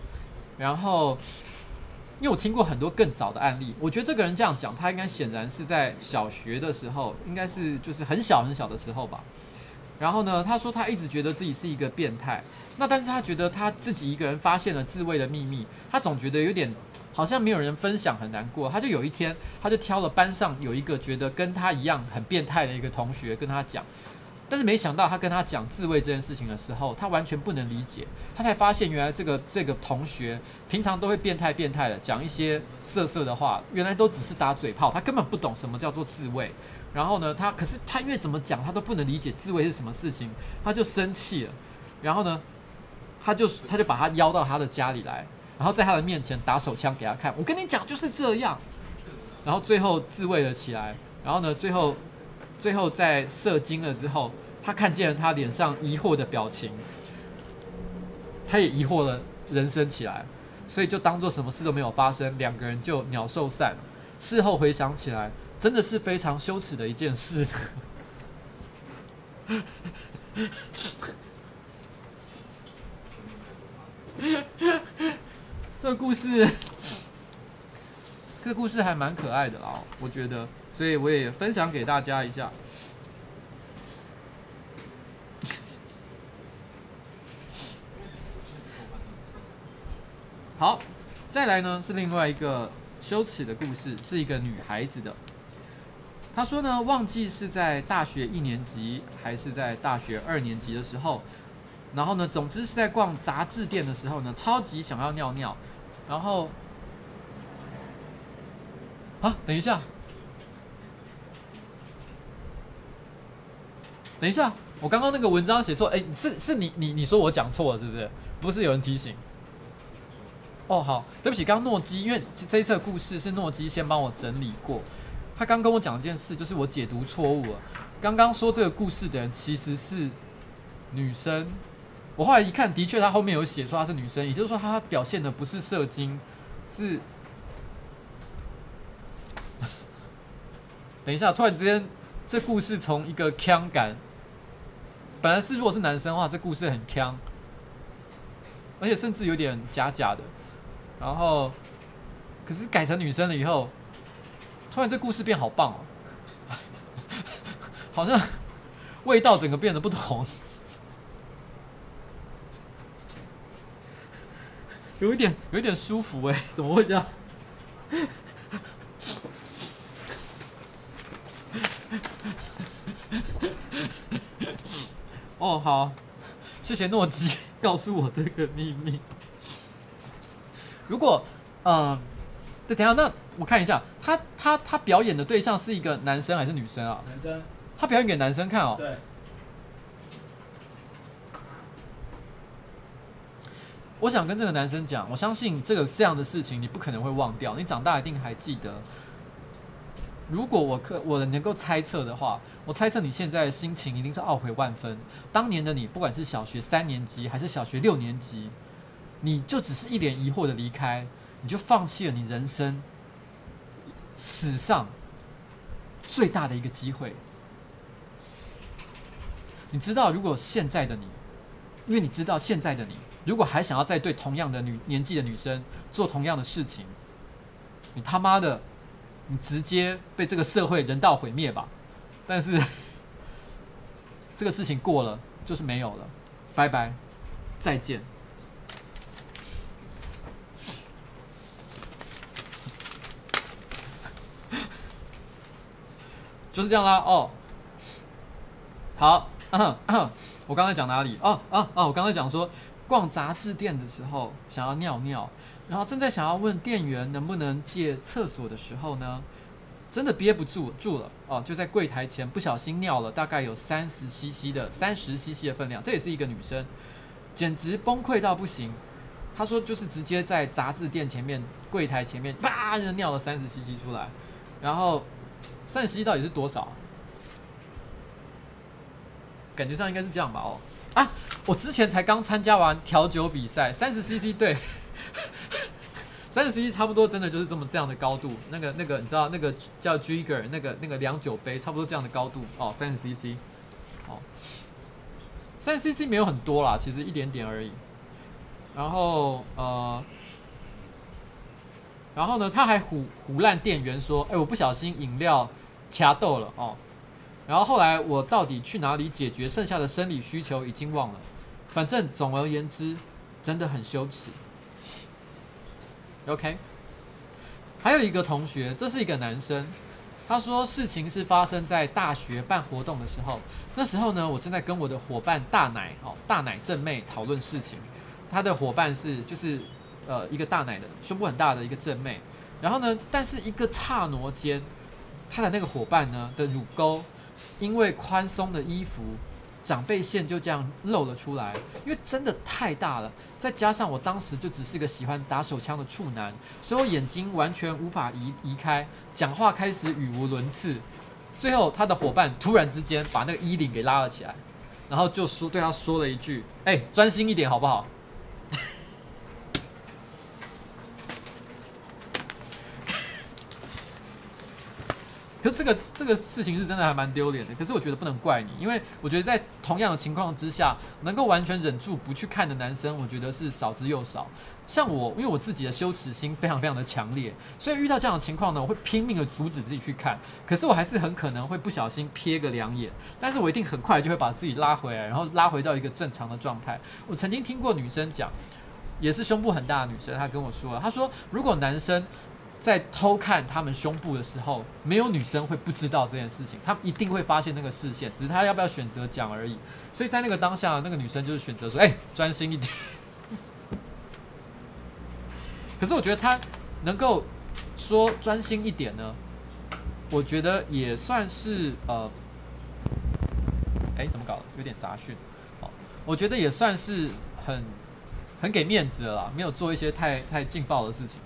然后因为我听过很多更早的案例，我觉得这个人这样讲，他应该显然是在小学的时候，应该是就是很小很小的时候吧。然后呢，他说他一直觉得自己是一个变态，那但是他觉得他自己一个人发现了自慰的秘密，他总觉得有点好像没有人分享，很难过。他就有一天，他就挑了班上有一个觉得跟他一样很变态的一个同学跟他讲。但是没想到，他跟他讲自慰这件事情的时候，他完全不能理解。他才发现，原来这个这个同学平常都会变态变态的讲一些色色的话，原来都只是打嘴炮，他根本不懂什么叫做自慰。然后呢，他可是他越怎么讲，他都不能理解自慰是什么事情，他就生气了。然后呢，他就他就把他邀到他的家里来，然后在他的面前打手枪给他看。我跟你讲就是这样。然后最后自慰了起来。然后呢，最后。最后在射精了之后，他看见了他脸上疑惑的表情，他也疑惑了人生起来，所以就当做什么事都没有发生，两个人就鸟兽散。事后回想起来，真的是非常羞耻的一件事。<laughs> 这个故事，这个故事还蛮可爱的啊，我觉得。所以我也分享给大家一下。好，再来呢是另外一个羞耻的故事，是一个女孩子的。他说呢，忘记是在大学一年级还是在大学二年级的时候，然后呢，总之是在逛杂志店的时候呢，超级想要尿尿，然后，啊，等一下。等一下，我刚刚那个文章写错，哎，是是你你你说我讲错了是不是？不是有人提醒？哦，好，对不起，刚刚诺基，因为这一次的故事是诺基先帮我整理过，他刚跟我讲一件事，就是我解读错误了。刚刚说这个故事的人其实是女生，我后来一看，的确他后面有写说她是女生，也就是说她表现的不是射精，是。等一下，突然之间，这故事从一个腔感。本来是，如果是男生的话，这故事很腔，而且甚至有点假假的。然后，可是改成女生了以后，突然这故事变好棒哦，<laughs> 好像味道整个变得不同，有一点有一点舒服哎，怎么会这样？哦，好，谢谢诺基告诉我这个秘密。如果，嗯，对，等一下，那我看一下，他他他表演的对象是一个男生还是女生啊？男生。他表演给男生看哦。对。我想跟这个男生讲，我相信这个这样的事情你不可能会忘掉，你长大一定还记得。如果我可我能够猜测的话，我猜测你现在的心情一定是懊悔万分。当年的你，不管是小学三年级还是小学六年级，你就只是一脸疑惑的离开，你就放弃了你人生史上最大的一个机会。你知道，如果现在的你，因为你知道现在的你，如果还想要再对同样的女年纪的女生做同样的事情，你他妈的！你直接被这个社会人道毁灭吧，但是这个事情过了就是没有了，拜拜，再见，就是这样啦。哦，好，我刚才讲哪里？哦哦哦，我刚才讲说逛杂志店的时候想要尿尿。然后正在想要问店员能不能借厕所的时候呢，真的憋不住住了哦，就在柜台前不小心尿了，大概有三十 CC 的三十 CC 的分量，这也是一个女生，简直崩溃到不行。她说就是直接在杂志店前面柜台前面叭就尿了三十 CC 出来，然后三十 c 到底是多少？感觉上应该是这样吧？哦啊，我之前才刚参加完调酒比赛，三十 CC 对。<laughs> 三十 cc 差不多，真的就是这么这样的高度。那个、那个，你知道那个叫 Jigger，那个、那个量酒杯，差不多这样的高度哦。三十 cc，哦，三十 cc 没有很多啦，其实一点点而已。然后呃，然后呢，他还唬唬烂店员说：“哎、我不小心饮料掐豆了哦。”然后后来我到底去哪里解决剩下的生理需求已经忘了。反正总而言之，真的很羞耻。OK，还有一个同学，这是一个男生，他说事情是发生在大学办活动的时候，那时候呢，我正在跟我的伙伴大奶哦，大奶正妹讨论事情，他的伙伴是就是呃一个大奶的胸部很大的一个正妹，然后呢，但是一个刹挪间，他的那个伙伴呢的乳沟因为宽松的衣服。长辈线就这样露了出来，因为真的太大了，再加上我当时就只是个喜欢打手枪的处男，所以我眼睛完全无法移移开，讲话开始语无伦次。最后他的伙伴突然之间把那个衣领给拉了起来，然后就说对他说了一句：“哎，专心一点好不好？”可是这个这个事情是真的还蛮丢脸的。可是我觉得不能怪你，因为我觉得在同样的情况之下，能够完全忍住不去看的男生，我觉得是少之又少。像我，因为我自己的羞耻心非常非常的强烈，所以遇到这样的情况呢，我会拼命的阻止自己去看。可是我还是很可能会不小心瞥个两眼，但是我一定很快就会把自己拉回来，然后拉回到一个正常的状态。我曾经听过女生讲，也是胸部很大的女生，她跟我说，她说如果男生。在偷看他们胸部的时候，没有女生会不知道这件事情，他们一定会发现那个视线，只是她要不要选择讲而已。所以在那个当下，那个女生就是选择说：“哎，<laughs> 专心一点。”可是我觉得他能够说专心一点呢，我觉得也算是呃，哎，怎么搞的？有点杂讯。哦，我觉得也算是很很给面子了啦，没有做一些太太劲爆的事情。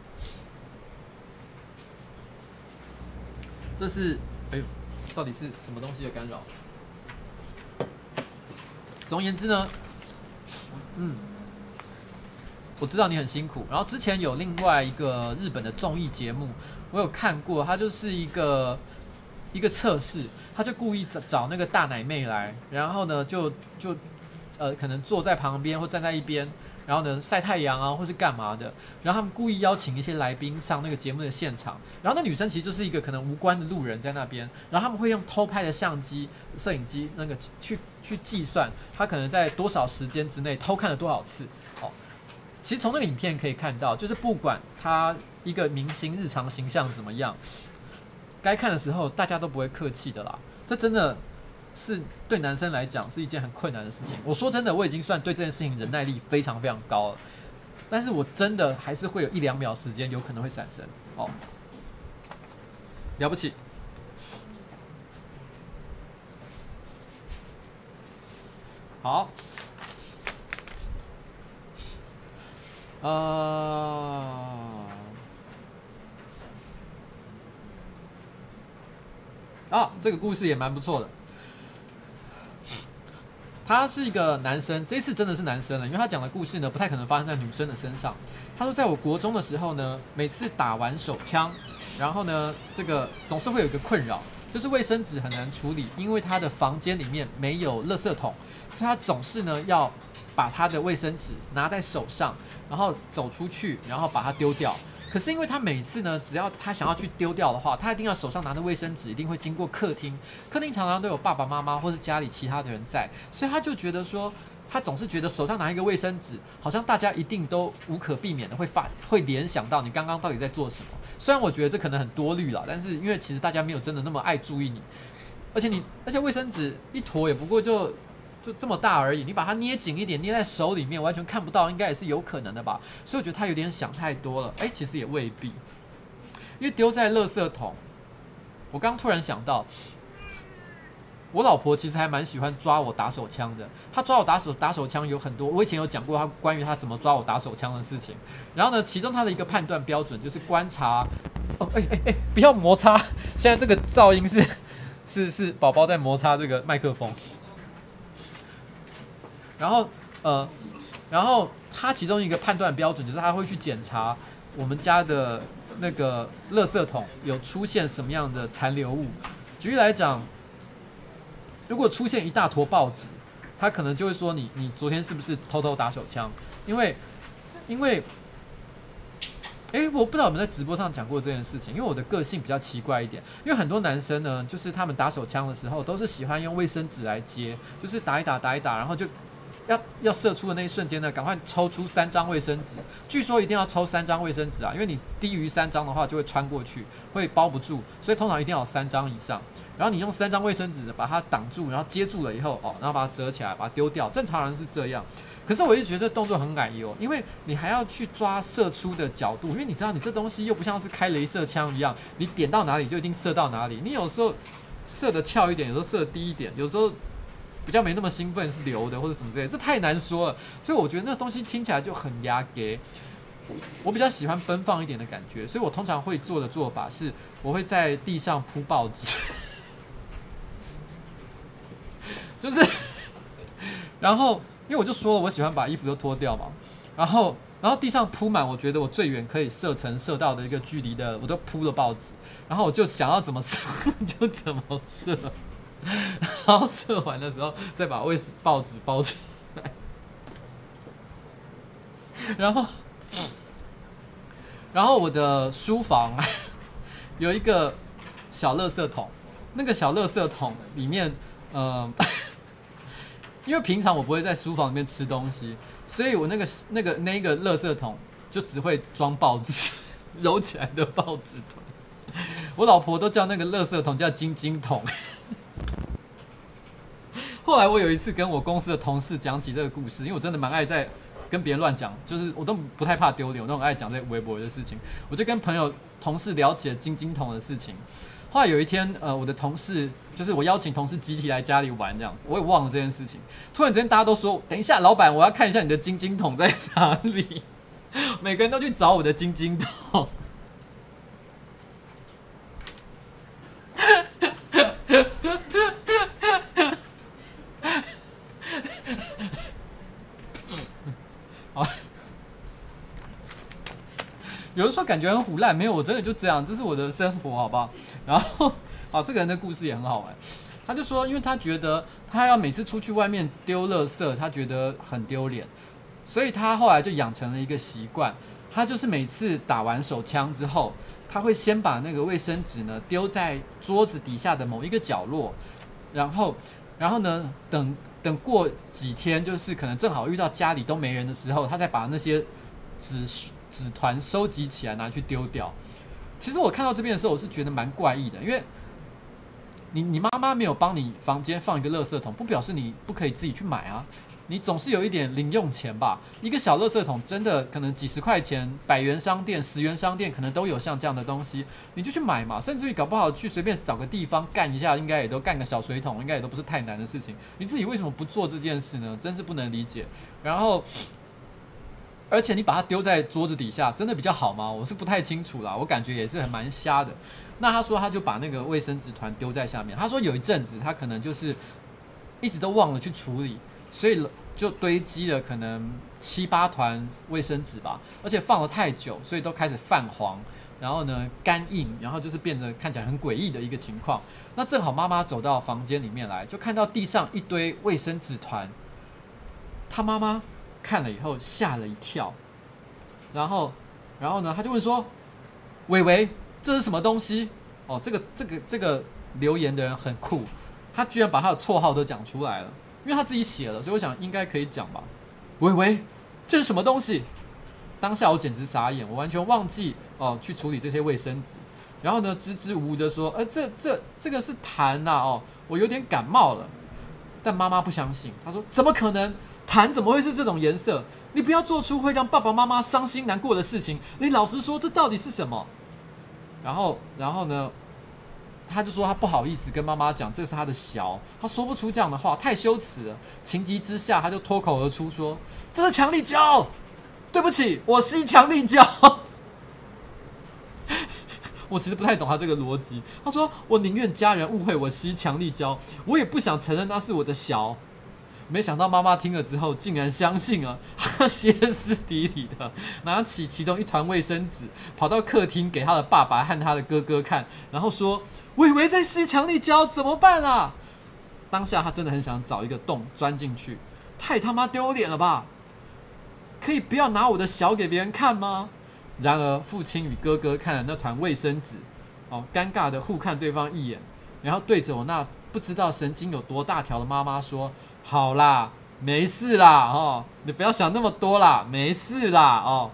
这是哎呦，到底是什么东西的干扰？总而言之呢，嗯，我知道你很辛苦。然后之前有另外一个日本的综艺节目，我有看过，它就是一个一个测试，他就故意找找那个大奶妹来，然后呢就就呃可能坐在旁边或站在一边。然后呢，晒太阳啊，或是干嘛的？然后他们故意邀请一些来宾上那个节目的现场。然后那女生其实就是一个可能无关的路人在那边。然后他们会用偷拍的相机、摄影机那个去去计算，他可能在多少时间之内偷看了多少次。哦，其实从那个影片可以看到，就是不管他一个明星日常形象怎么样，该看的时候大家都不会客气的啦。这真的。是对男生来讲是一件很困难的事情。我说真的，我已经算对这件事情忍耐力非常非常高了，但是我真的还是会有一两秒时间有可能会闪神。哦，了不起。好，呃，啊，这个故事也蛮不错的。他是一个男生，这次真的是男生了，因为他讲的故事呢，不太可能发生在女生的身上。他说，在我国中的时候呢，每次打完手枪，然后呢，这个总是会有一个困扰，就是卫生纸很难处理，因为他的房间里面没有垃圾桶，所以他总是呢要把他的卫生纸拿在手上，然后走出去，然后把它丢掉。可是因为他每次呢，只要他想要去丢掉的话，他一定要手上拿着卫生纸，一定会经过客厅。客厅常常都有爸爸妈妈或是家里其他的人在，所以他就觉得说，他总是觉得手上拿一个卫生纸，好像大家一定都无可避免的会发会联想到你刚刚到底在做什么。虽然我觉得这可能很多虑了，但是因为其实大家没有真的那么爱注意你，而且你而且卫生纸一坨也不过就就这么大而已，你把它捏紧一点，捏在手里面，完全看不到，应该也是有可能的吧？所以我觉得他有点想太多了。哎，其实也未必，因为丢在垃圾桶。我刚突然想到，我老婆其实还蛮喜欢抓我打手枪的。她抓我打手打手枪有很多，我以前有讲过她关于她怎么抓我打手枪的事情。然后呢，其中她的一个判断标准就是观察。哦，哎哎哎，不要摩擦！现在这个噪音是是是宝宝在摩擦这个麦克风。然后呃，然后他其中一个判断标准就是他会去检查我们家的那个垃圾桶有出现什么样的残留物。举例来讲，如果出现一大坨报纸，他可能就会说你你昨天是不是偷偷打手枪？因为因为，诶，我不知道有没有在直播上讲过这件事情。因为我的个性比较奇怪一点，因为很多男生呢，就是他们打手枪的时候都是喜欢用卫生纸来接，就是打一打打一打，然后就。要要射出的那一瞬间呢，赶快抽出三张卫生纸。据说一定要抽三张卫生纸啊，因为你低于三张的话就会穿过去，会包不住，所以通常一定要有三张以上。然后你用三张卫生纸把它挡住，然后接住了以后哦，然后把它折起来，把它丢掉。正常人是这样，可是我一直觉得这动作很矮油，因为你还要去抓射出的角度，因为你知道你这东西又不像是开镭射枪一样，你点到哪里就一定射到哪里。你有时候射得翘一点，有时候射得低一点，有时候。比较没那么兴奋，是流的或者什么之类，这太难说了。所以我觉得那东西听起来就很压给。我比较喜欢奔放一点的感觉，所以我通常会做的做法是，我会在地上铺报纸，<laughs> 就是，然后因为我就说我喜欢把衣服都脱掉嘛，然后然后地上铺满，我觉得我最远可以射程射到的一个距离的，我都铺了报纸，然后我就想要怎么射 <laughs> 就怎么射。<laughs> 然后射完的时候，再把卫报纸包起来。然后，然后我的书房有一个小垃圾桶，那个小垃圾桶里面，呃，<laughs> 因为平常我不会在书房里面吃东西，所以我那个那个那个垃圾桶就只会装报纸，揉起来的报纸桶。<laughs> 我老婆都叫那个垃圾桶叫晶晶桶。<laughs> 后来我有一次跟我公司的同事讲起这个故事，因为我真的蛮爱在跟别人乱讲，就是我都不太怕丢脸，我都很爱讲这微博的事情。我就跟朋友、同事聊起了晶晶桶的事情。后来有一天，呃，我的同事就是我邀请同事集体来家里玩这样子，我也忘了这件事情。突然之间，大家都说：“等一下，老板，我要看一下你的晶晶桶在哪里。<laughs> ”每个人都去找我的晶晶桶。<laughs> 有人说感觉很腐烂，没有，我真的就这样，这是我的生活，好不好？然后，<laughs> 好，这个人的故事也很好玩。他就说，因为他觉得他要每次出去外面丢垃圾，他觉得很丢脸，所以他后来就养成了一个习惯，他就是每次打完手枪之后，他会先把那个卫生纸呢丢在桌子底下的某一个角落，然后，然后呢，等等过几天，就是可能正好遇到家里都没人的时候，他再把那些纸。纸团收集起来拿去丢掉。其实我看到这边的时候，我是觉得蛮怪异的，因为你你妈妈没有帮你房间放一个垃圾桶，不表示你不可以自己去买啊。你总是有一点零用钱吧？一个小垃圾桶真的可能几十块钱，百元商店、十元商店可能都有像这样的东西，你就去买嘛。甚至于搞不好去随便找个地方干一下，应该也都干个小水桶，应该也都不是太难的事情。你自己为什么不做这件事呢？真是不能理解。然后。而且你把它丢在桌子底下，真的比较好吗？我是不太清楚啦，我感觉也是很蛮瞎的。那他说他就把那个卫生纸团丢在下面，他说有一阵子他可能就是一直都忘了去处理，所以就堆积了可能七八团卫生纸吧，而且放了太久，所以都开始泛黄，然后呢干硬，然后就是变得看起来很诡异的一个情况。那正好妈妈走到房间里面来，就看到地上一堆卫生纸团，他妈妈。看了以后吓了一跳，然后，然后呢，他就问说：“伟伟，这是什么东西？”哦，这个这个这个留言的人很酷，他居然把他的绰号都讲出来了，因为他自己写了，所以我想应该可以讲吧。伟伟，这是什么东西？当下我简直傻眼，我完全忘记哦去处理这些卫生纸，然后呢，支支吾吾的说：“呃，这这这个是痰呐，哦，我有点感冒了。”但妈妈不相信，她说：“怎么可能？痰怎么会是这种颜色？你不要做出会让爸爸妈妈伤心难过的事情。你老实说，这到底是什么？”然后，然后呢，他就说他不好意思跟妈妈讲，这是他的小，他说不出这样的话，太羞耻了。情急之下，他就脱口而出说：“这是强力胶，对不起，我吸强力胶。<laughs> ”我其实不太懂他这个逻辑。他说：“我宁愿家人误会我吸强力胶，我也不想承认那是我的小。”没想到妈妈听了之后，竟然相信了，歇斯底里的拿起其中一团卫生纸，跑到客厅给他的爸爸和他的哥哥看，然后说：“伟伟在吸强力胶，怎么办啊？”当下他真的很想找一个洞钻进去，太他妈丢脸了吧！可以不要拿我的小给别人看吗？然而父亲与哥哥看了那团卫生纸，哦，尴尬的互看对方一眼，然后对着我那不知道神经有多大条的妈妈说。好啦，没事啦，哦，你不要想那么多啦，没事啦，哦，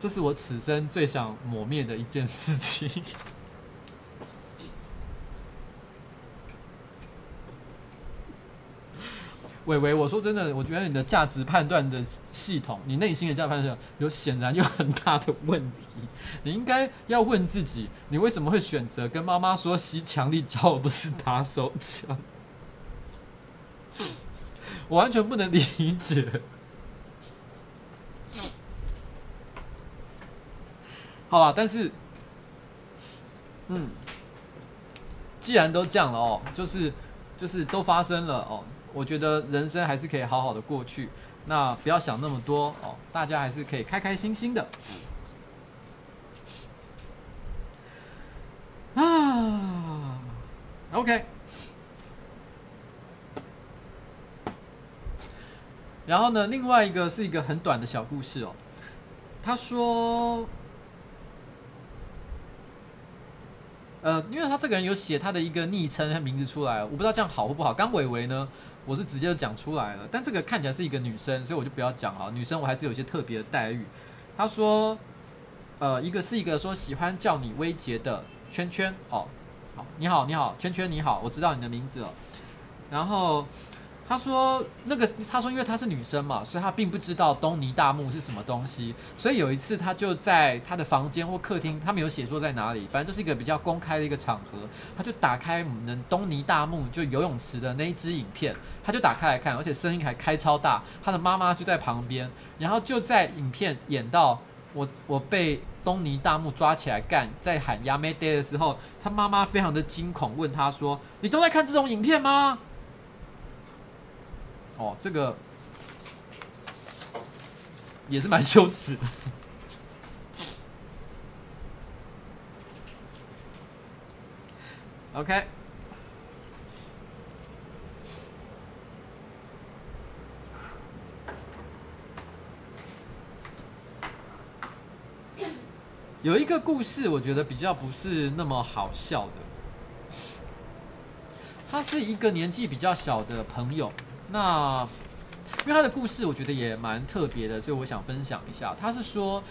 这是我此生最想抹灭的一件事情。<laughs> 伟伟，我说真的，我觉得你的价值判断的系统，你内心的价值判断有显然有很大的问题。你应该要问自己，你为什么会选择跟妈妈说吸强力胶，而不是打手枪？我完全不能理解。好吧，但是，嗯，既然都这样了哦，就是就是都发生了哦，我觉得人生还是可以好好的过去。那不要想那么多哦，大家还是可以开开心心的。啊，OK。然后呢，另外一个是一个很短的小故事哦。他说，呃，因为他这个人有写他的一个昵称和名字出来，我不知道这样好或不好。刚伟伟呢，我是直接就讲出来了，但这个看起来是一个女生，所以我就不要讲啊。女生我还是有些特别的待遇。他说，呃，一个是一个说喜欢叫你威杰的圈圈哦，好，你好，你好，圈圈你好，我知道你的名字了。然后。他说：“那个，他说，因为她是女生嘛，所以她并不知道东尼大木是什么东西。所以有一次，他就在他的房间或客厅，他没有写说在哪里，反正就是一个比较公开的一个场合，他就打开我们东尼大木就游泳池的那一支影片，他就打开来看，而且声音还开超大。他的妈妈就在旁边，然后就在影片演到我我被东尼大木抓起来干，在喊亚美爹的时候，他妈妈非常的惊恐，问他说：‘你都在看这种影片吗？’”哦，这个也是蛮羞耻的。OK，有一个故事，我觉得比较不是那么好笑的。他是一个年纪比较小的朋友。那，因为他的故事我觉得也蛮特别的，所以我想分享一下。他是说，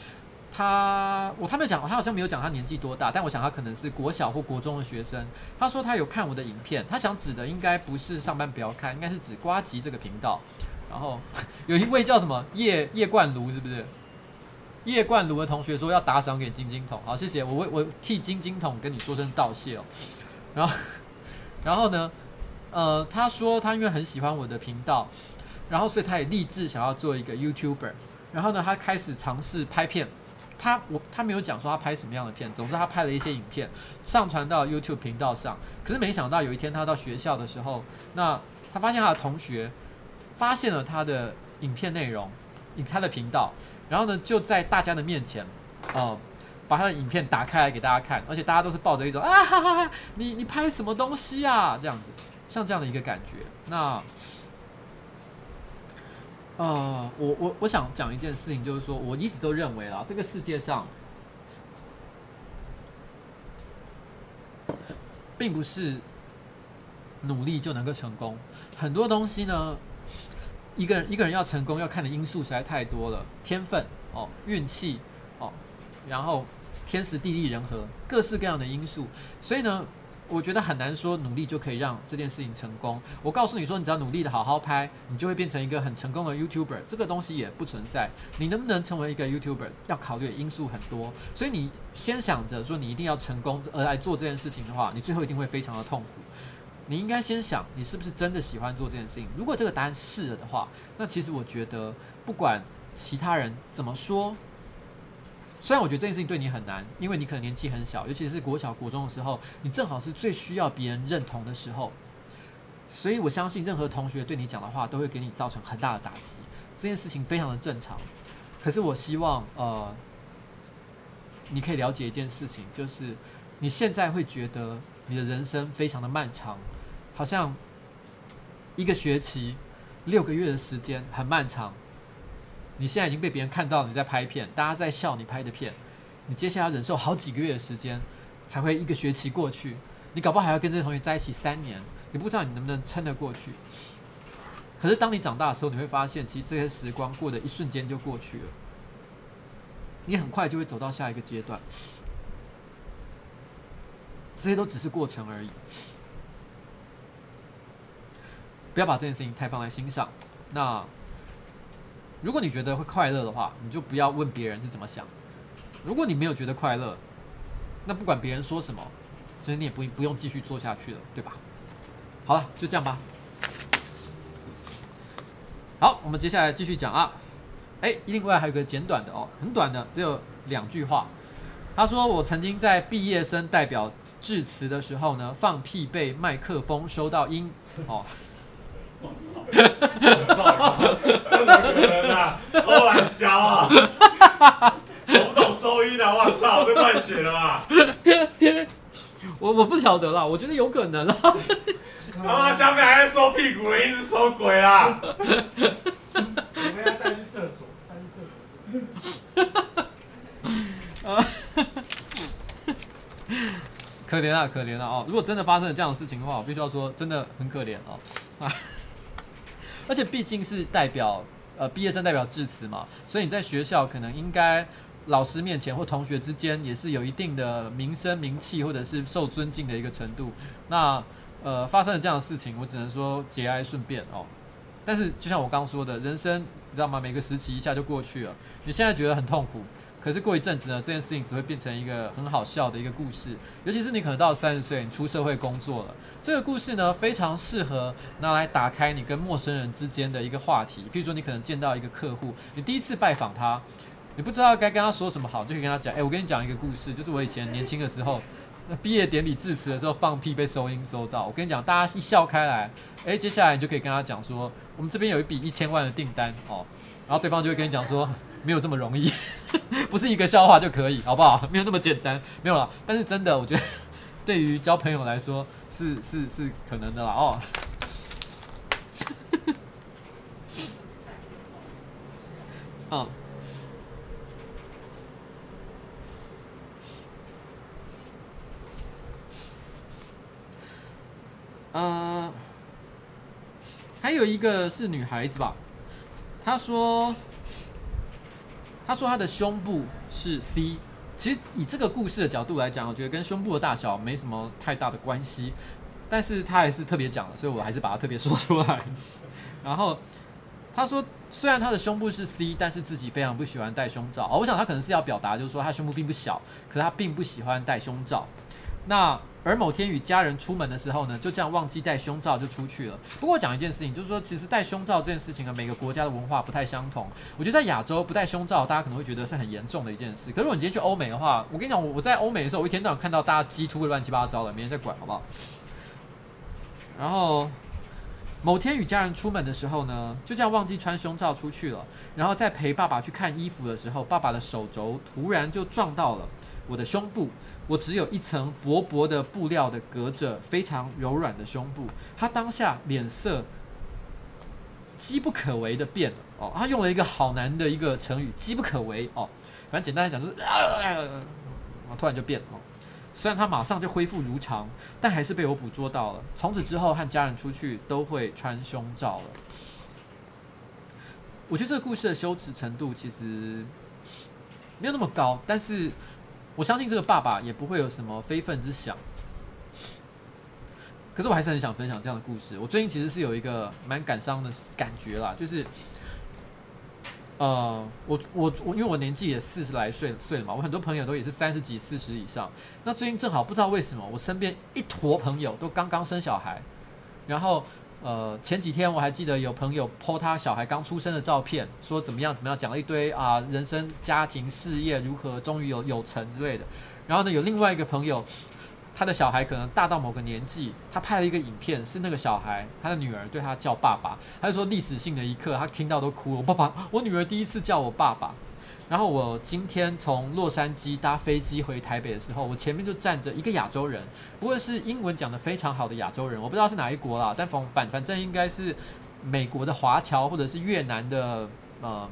他我他没有讲，他好像没有讲他年纪多大，但我想他可能是国小或国中的学生。他说他有看我的影片，他想指的应该不是上班不要看，应该是指瓜吉这个频道。然后有一位叫什么叶叶冠儒，是不是？叶冠儒的同学说要打赏给金金桶，好，谢谢，我为我替金金桶跟你说声道谢哦。然后，然后呢？呃，他说他因为很喜欢我的频道，然后所以他也立志想要做一个 YouTuber。然后呢，他开始尝试拍片。他我他没有讲说他拍什么样的片，总之他拍了一些影片上传到 YouTube 频道上。可是没想到有一天他到学校的时候，那他发现他的同学发现了他的影片内容，他的频道，然后呢就在大家的面前，呃，把他的影片打开来给大家看，而且大家都是抱着一种啊哈哈哈，你你拍什么东西啊这样子。像这样的一个感觉，那，呃，我我我想讲一件事情，就是说，我一直都认为啊，这个世界上，并不是努力就能够成功，很多东西呢，一个人一个人要成功，要看的因素实在太多了，天分哦，运气哦，然后天时地利人和，各式各样的因素，所以呢。我觉得很难说努力就可以让这件事情成功。我告诉你说，你只要努力的好好拍，你就会变成一个很成功的 YouTuber。这个东西也不存在。你能不能成为一个 YouTuber，要考虑的因素很多。所以你先想着说你一定要成功而来做这件事情的话，你最后一定会非常的痛苦。你应该先想你是不是真的喜欢做这件事情。如果这个答案是了的话，那其实我觉得不管其他人怎么说。虽然我觉得这件事情对你很难，因为你可能年纪很小，尤其是国小、国中的时候，你正好是最需要别人认同的时候。所以我相信任何同学对你讲的话都会给你造成很大的打击，这件事情非常的正常。可是我希望，呃，你可以了解一件事情，就是你现在会觉得你的人生非常的漫长，好像一个学期、六个月的时间很漫长。你现在已经被别人看到你在拍片，大家在笑你拍的片，你接下来要忍受好几个月的时间，才会一个学期过去，你搞不好还要跟这个同学在一起三年，你不知道你能不能撑得过去。可是当你长大的时候，你会发现，其实这些时光过得一瞬间就过去了，你很快就会走到下一个阶段，这些都只是过程而已，不要把这件事情太放在心上。那。如果你觉得会快乐的话，你就不要问别人是怎么想。如果你没有觉得快乐，那不管别人说什么，其实你也不不用继续做下去了，对吧？好了，就这样吧。好，我们接下来继续讲啊。哎，另外还有个简短的哦，很短的，只有两句话。他说：“我曾经在毕业生代表致辞的时候呢，放屁被麦克风收到音。”哦。<laughs> 可能啊？欧兰小啊！懂不懂收音啊？我操！这乱写了吧？我我不晓得啦，我觉得有可能啦。他妈下面还在收屁股的，一直收鬼啦！我们要带去厕所，带去厕所。啊！<laughs> 可怜啊，可怜啊！哦，如果真的发生了这样的事情的话，我必须要说，真的很可怜哦。啊！而且毕竟是代表呃毕业生代表致辞嘛，所以你在学校可能应该老师面前或同学之间也是有一定的名声名气或者是受尊敬的一个程度。那呃发生了这样的事情，我只能说节哀顺变哦。但是就像我刚刚说的，人生你知道吗？每个时期一下就过去了。你现在觉得很痛苦。可是过一阵子呢，这件事情只会变成一个很好笑的一个故事。尤其是你可能到了三十岁，你出社会工作了，这个故事呢非常适合拿来打开你跟陌生人之间的一个话题。譬如说，你可能见到一个客户，你第一次拜访他，你不知道该跟他说什么好，就可以跟他讲：哎，我跟你讲一个故事，就是我以前年轻的时候，那毕业典礼致辞的时候放屁被收音收到。我跟你讲，大家一笑开来，哎，接下来你就可以跟他讲说，我们这边有一笔一千万的订单哦，然后对方就会跟你讲说。没有这么容易，<laughs> 不是一个笑话就可以，好不好？<laughs> 没有那么简单，没有了。但是真的，我觉得 <laughs> 对于交朋友来说是是是可能的啦哦。嗯。呃，还有一个是女孩子吧，她说。他说他的胸部是 C，其实以这个故事的角度来讲，我觉得跟胸部的大小没什么太大的关系，但是他还是特别讲了，所以我还是把它特别说出来。<laughs> 然后他说，虽然他的胸部是 C，但是自己非常不喜欢戴胸罩。哦，我想他可能是要表达，就是说他胸部并不小，可是他并不喜欢戴胸罩。那而某天与家人出门的时候呢，就这样忘记戴胸罩就出去了。不过讲一件事情，就是说其实戴胸罩这件事情呢，每个国家的文化不太相同。我觉得在亚洲不戴胸罩，大家可能会觉得是很严重的一件事。可是如果你今天去欧美的话，我跟你讲，我在欧美的时候，我一天到晚看到大家鸡突的乱七八糟的，没人在管，好不好？然后某天与家人出门的时候呢，就这样忘记穿胸罩出去了。然后在陪爸爸去看衣服的时候，爸爸的手肘突然就撞到了我的胸部。我只有一层薄薄的布料的隔着非常柔软的胸部，他当下脸色机不可为的变了哦，他用了一个好难的一个成语“机不可为”哦，反正简单来讲就是啊，啊，突然就变了哦。虽然他马上就恢复如常，但还是被我捕捉到了。从此之后和家人出去都会穿胸罩了。我觉得这个故事的羞耻程度其实没有那么高，但是。我相信这个爸爸也不会有什么非分之想。可是我还是很想分享这样的故事。我最近其实是有一个蛮感伤的感觉啦，就是，呃，我我我，因为我年纪也四十来岁岁了嘛，我很多朋友都也是三十几、四十以上。那最近正好不知道为什么，我身边一坨朋友都刚刚生小孩，然后。呃，前几天我还记得有朋友 po 他小孩刚出生的照片，说怎么样怎么样，讲了一堆啊，人生、家庭、事业如何，终于有有成之类的。然后呢，有另外一个朋友，他的小孩可能大到某个年纪，他拍了一个影片，是那个小孩，他的女儿对他叫爸爸，他就说历史性的一刻，他听到都哭了。我爸爸，我女儿第一次叫我爸爸。然后我今天从洛杉矶搭飞机回台北的时候，我前面就站着一个亚洲人，不过是英文讲得非常好的亚洲人，我不知道是哪一国啦，但反反反正应该是美国的华侨或者是越南的呃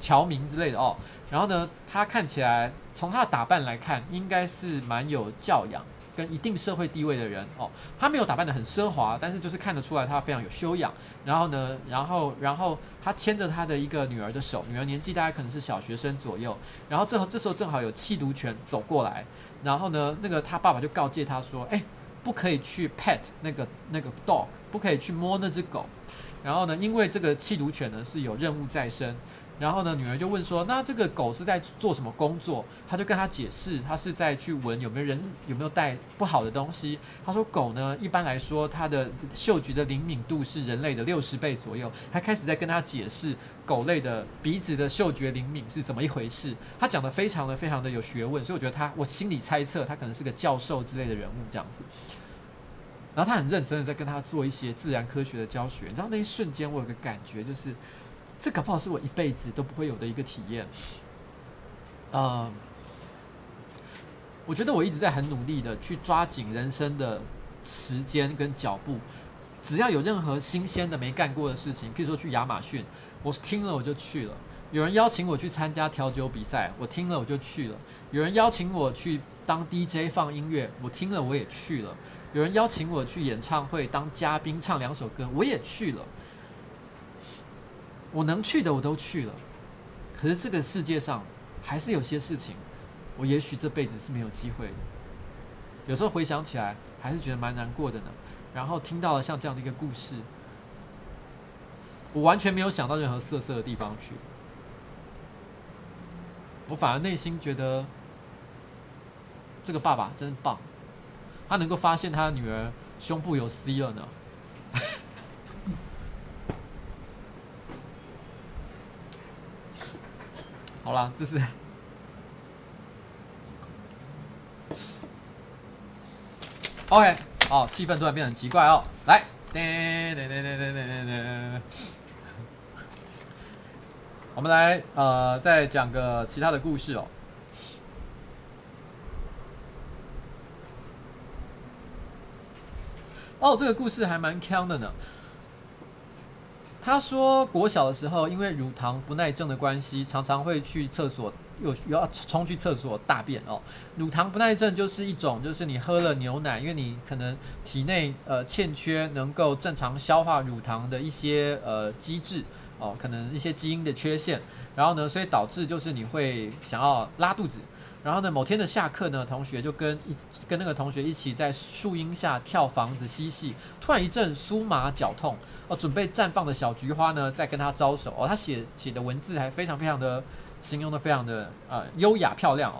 侨民之类的哦。然后呢，他看起来从他的打扮来看，应该是蛮有教养。跟一定社会地位的人哦，他没有打扮得很奢华，但是就是看得出来他非常有修养。然后呢，然后然后他牵着他的一个女儿的手，女儿年纪大概可能是小学生左右。然后这这时候正好有弃毒犬走过来，然后呢，那个他爸爸就告诫他说：“哎，不可以去 pet 那个那个 dog，不可以去摸那只狗。”然后呢，因为这个弃毒犬呢是有任务在身。然后呢，女儿就问说：“那这个狗是在做什么工作？”他就跟他解释，他是在去闻有没有人有没有带不好的东西。他说：“狗呢，一般来说，它的嗅觉的灵敏度是人类的六十倍左右。”还开始在跟他解释狗类的鼻子的嗅觉灵敏是怎么一回事。他讲的非常的非常的有学问，所以我觉得他，我心里猜测他可能是个教授之类的人物这样子。然后他很认真的在跟他做一些自然科学的教学。你知道那一瞬间，我有个感觉就是。这搞不好是我一辈子都不会有的一个体验。呃，我觉得我一直在很努力的去抓紧人生的时间跟脚步，只要有任何新鲜的没干过的事情，譬如说去亚马逊，我听了我就去了；有人邀请我去参加调酒比赛，我听了我就去了；有人邀请我去当 DJ 放音乐，我听了我也去了；有人邀请我去演唱会当嘉宾唱两首歌，我也去了。我能去的我都去了，可是这个世界上还是有些事情，我也许这辈子是没有机会的。有时候回想起来，还是觉得蛮难过的呢。然后听到了像这样的一个故事，我完全没有想到任何色色的地方去，我反而内心觉得这个爸爸真棒，他能够发现他的女儿胸部有 C 了呢。好了，这是 OK。哦，气氛突然变很奇怪哦。来，噔噔噔噔噔噔噔，我们来呃，再讲个其他的故事哦。哦，这个故事还蛮锵的呢。他说，国小的时候，因为乳糖不耐症的关系，常常会去厕所，又要冲去厕所大便哦。乳糖不耐症就是一种，就是你喝了牛奶，因为你可能体内呃欠缺能够正常消化乳糖的一些呃机制哦，可能一些基因的缺陷，然后呢，所以导致就是你会想要拉肚子。然后呢，某天的下课呢，同学就跟一跟那个同学一起在树荫下跳房子嬉戏，突然一阵酥麻脚痛哦，准备绽放的小菊花呢，在跟他招手哦，他写写的文字还非常非常的形容的非常的呃优雅漂亮哦，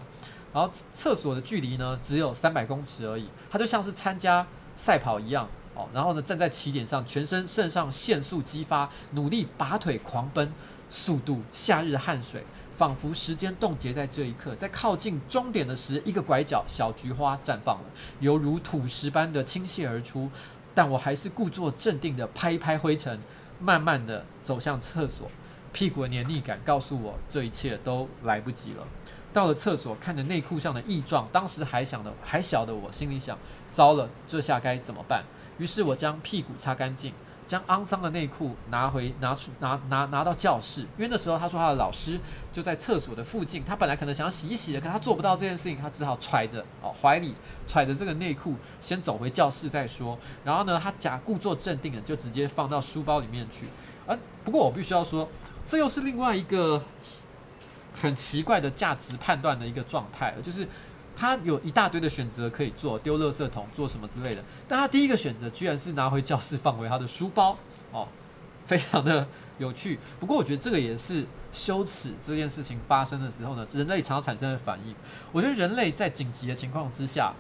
然后厕所的距离呢只有三百公尺而已，他就像是参加赛跑一样哦，然后呢站在起点上，全身肾上腺素激发，努力拔腿狂奔，速度夏日汗水。仿佛时间冻结在这一刻，在靠近终点的时，一个拐角，小菊花绽放了，犹如土石般的倾泻而出。但我还是故作镇定地拍一拍灰尘，慢慢地走向厕所。屁股的黏腻感告诉我，这一切都来不及了。到了厕所，看着内裤上的异状，当时还想的还小的我心里想：糟了，这下该怎么办？于是我将屁股擦干净。将肮脏的内裤拿回拿出拿拿拿到教室，因为那时候他说他的老师就在厕所的附近，他本来可能想要洗一洗的，可他做不到这件事情，他只好揣着哦怀里揣着这个内裤先走回教室再说。然后呢，他假故作镇定的就直接放到书包里面去。而不过我必须要说，这又是另外一个很奇怪的价值判断的一个状态，就是他有一大堆的选择可以做，丢垃圾桶，做什么之类的。但他第一个选择居然是拿回教室放回他的书包，哦，<laughs> 非常的有趣。不过我觉得这个也是羞耻这件事情发生的时候呢，人类常常产生的反应。我觉得人类在紧急的情况之下，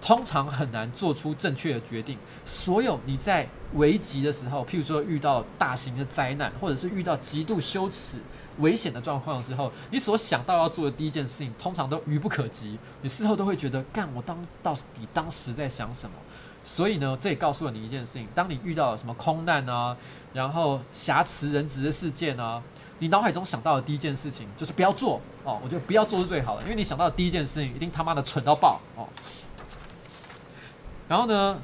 通常很难做出正确的决定。所有你在危急的时候，譬如说遇到大型的灾难，或者是遇到极度羞耻。危险的状况的时候，你所想到要做的第一件事情，通常都愚不可及。你事后都会觉得，干我当到底当时在想什么？所以呢，这也告诉了你一件事情：当你遇到了什么空难啊，然后挟持人质的事件啊，你脑海中想到的第一件事情就是不要做哦。我觉得不要做是最好的，因为你想到的第一件事情一定他妈的蠢到爆哦。然后呢，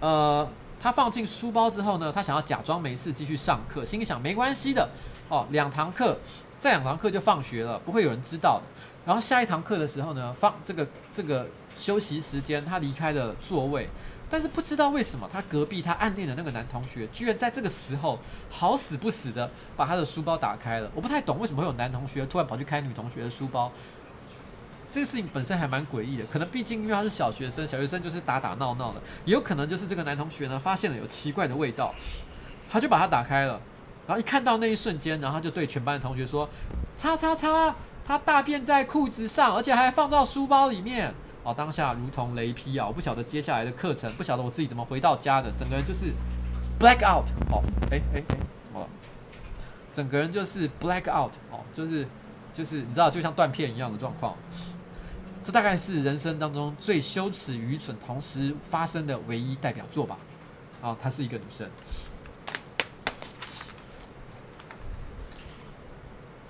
呃。他放进书包之后呢，他想要假装没事继续上课，心想没关系的哦，两堂课，再两堂课就放学了，不会有人知道的。然后下一堂课的时候呢，放这个这个休息时间，他离开了座位，但是不知道为什么，他隔壁他暗恋的那个男同学，居然在这个时候好死不死的把他的书包打开了。我不太懂为什么会有男同学突然跑去开女同学的书包。这个事情本身还蛮诡异的，可能毕竟因为他是小学生，小学生就是打打闹闹的，也有可能就是这个男同学呢发现了有奇怪的味道，他就把它打开了，然后一看到那一瞬间，然后他就对全班的同学说：“叉叉叉，他大便在裤子上，而且还放到书包里面。”哦，当下如同雷劈啊！我不晓得接下来的课程，不晓得我自己怎么回到家的，整个人就是 black out 哦，哎哎哎，怎么了？整个人就是 black out 哦，就是就是你知道，就像断片一样的状况。这大概是人生当中最羞耻、愚蠢同时发生的唯一代表作吧。啊，她是一个女生。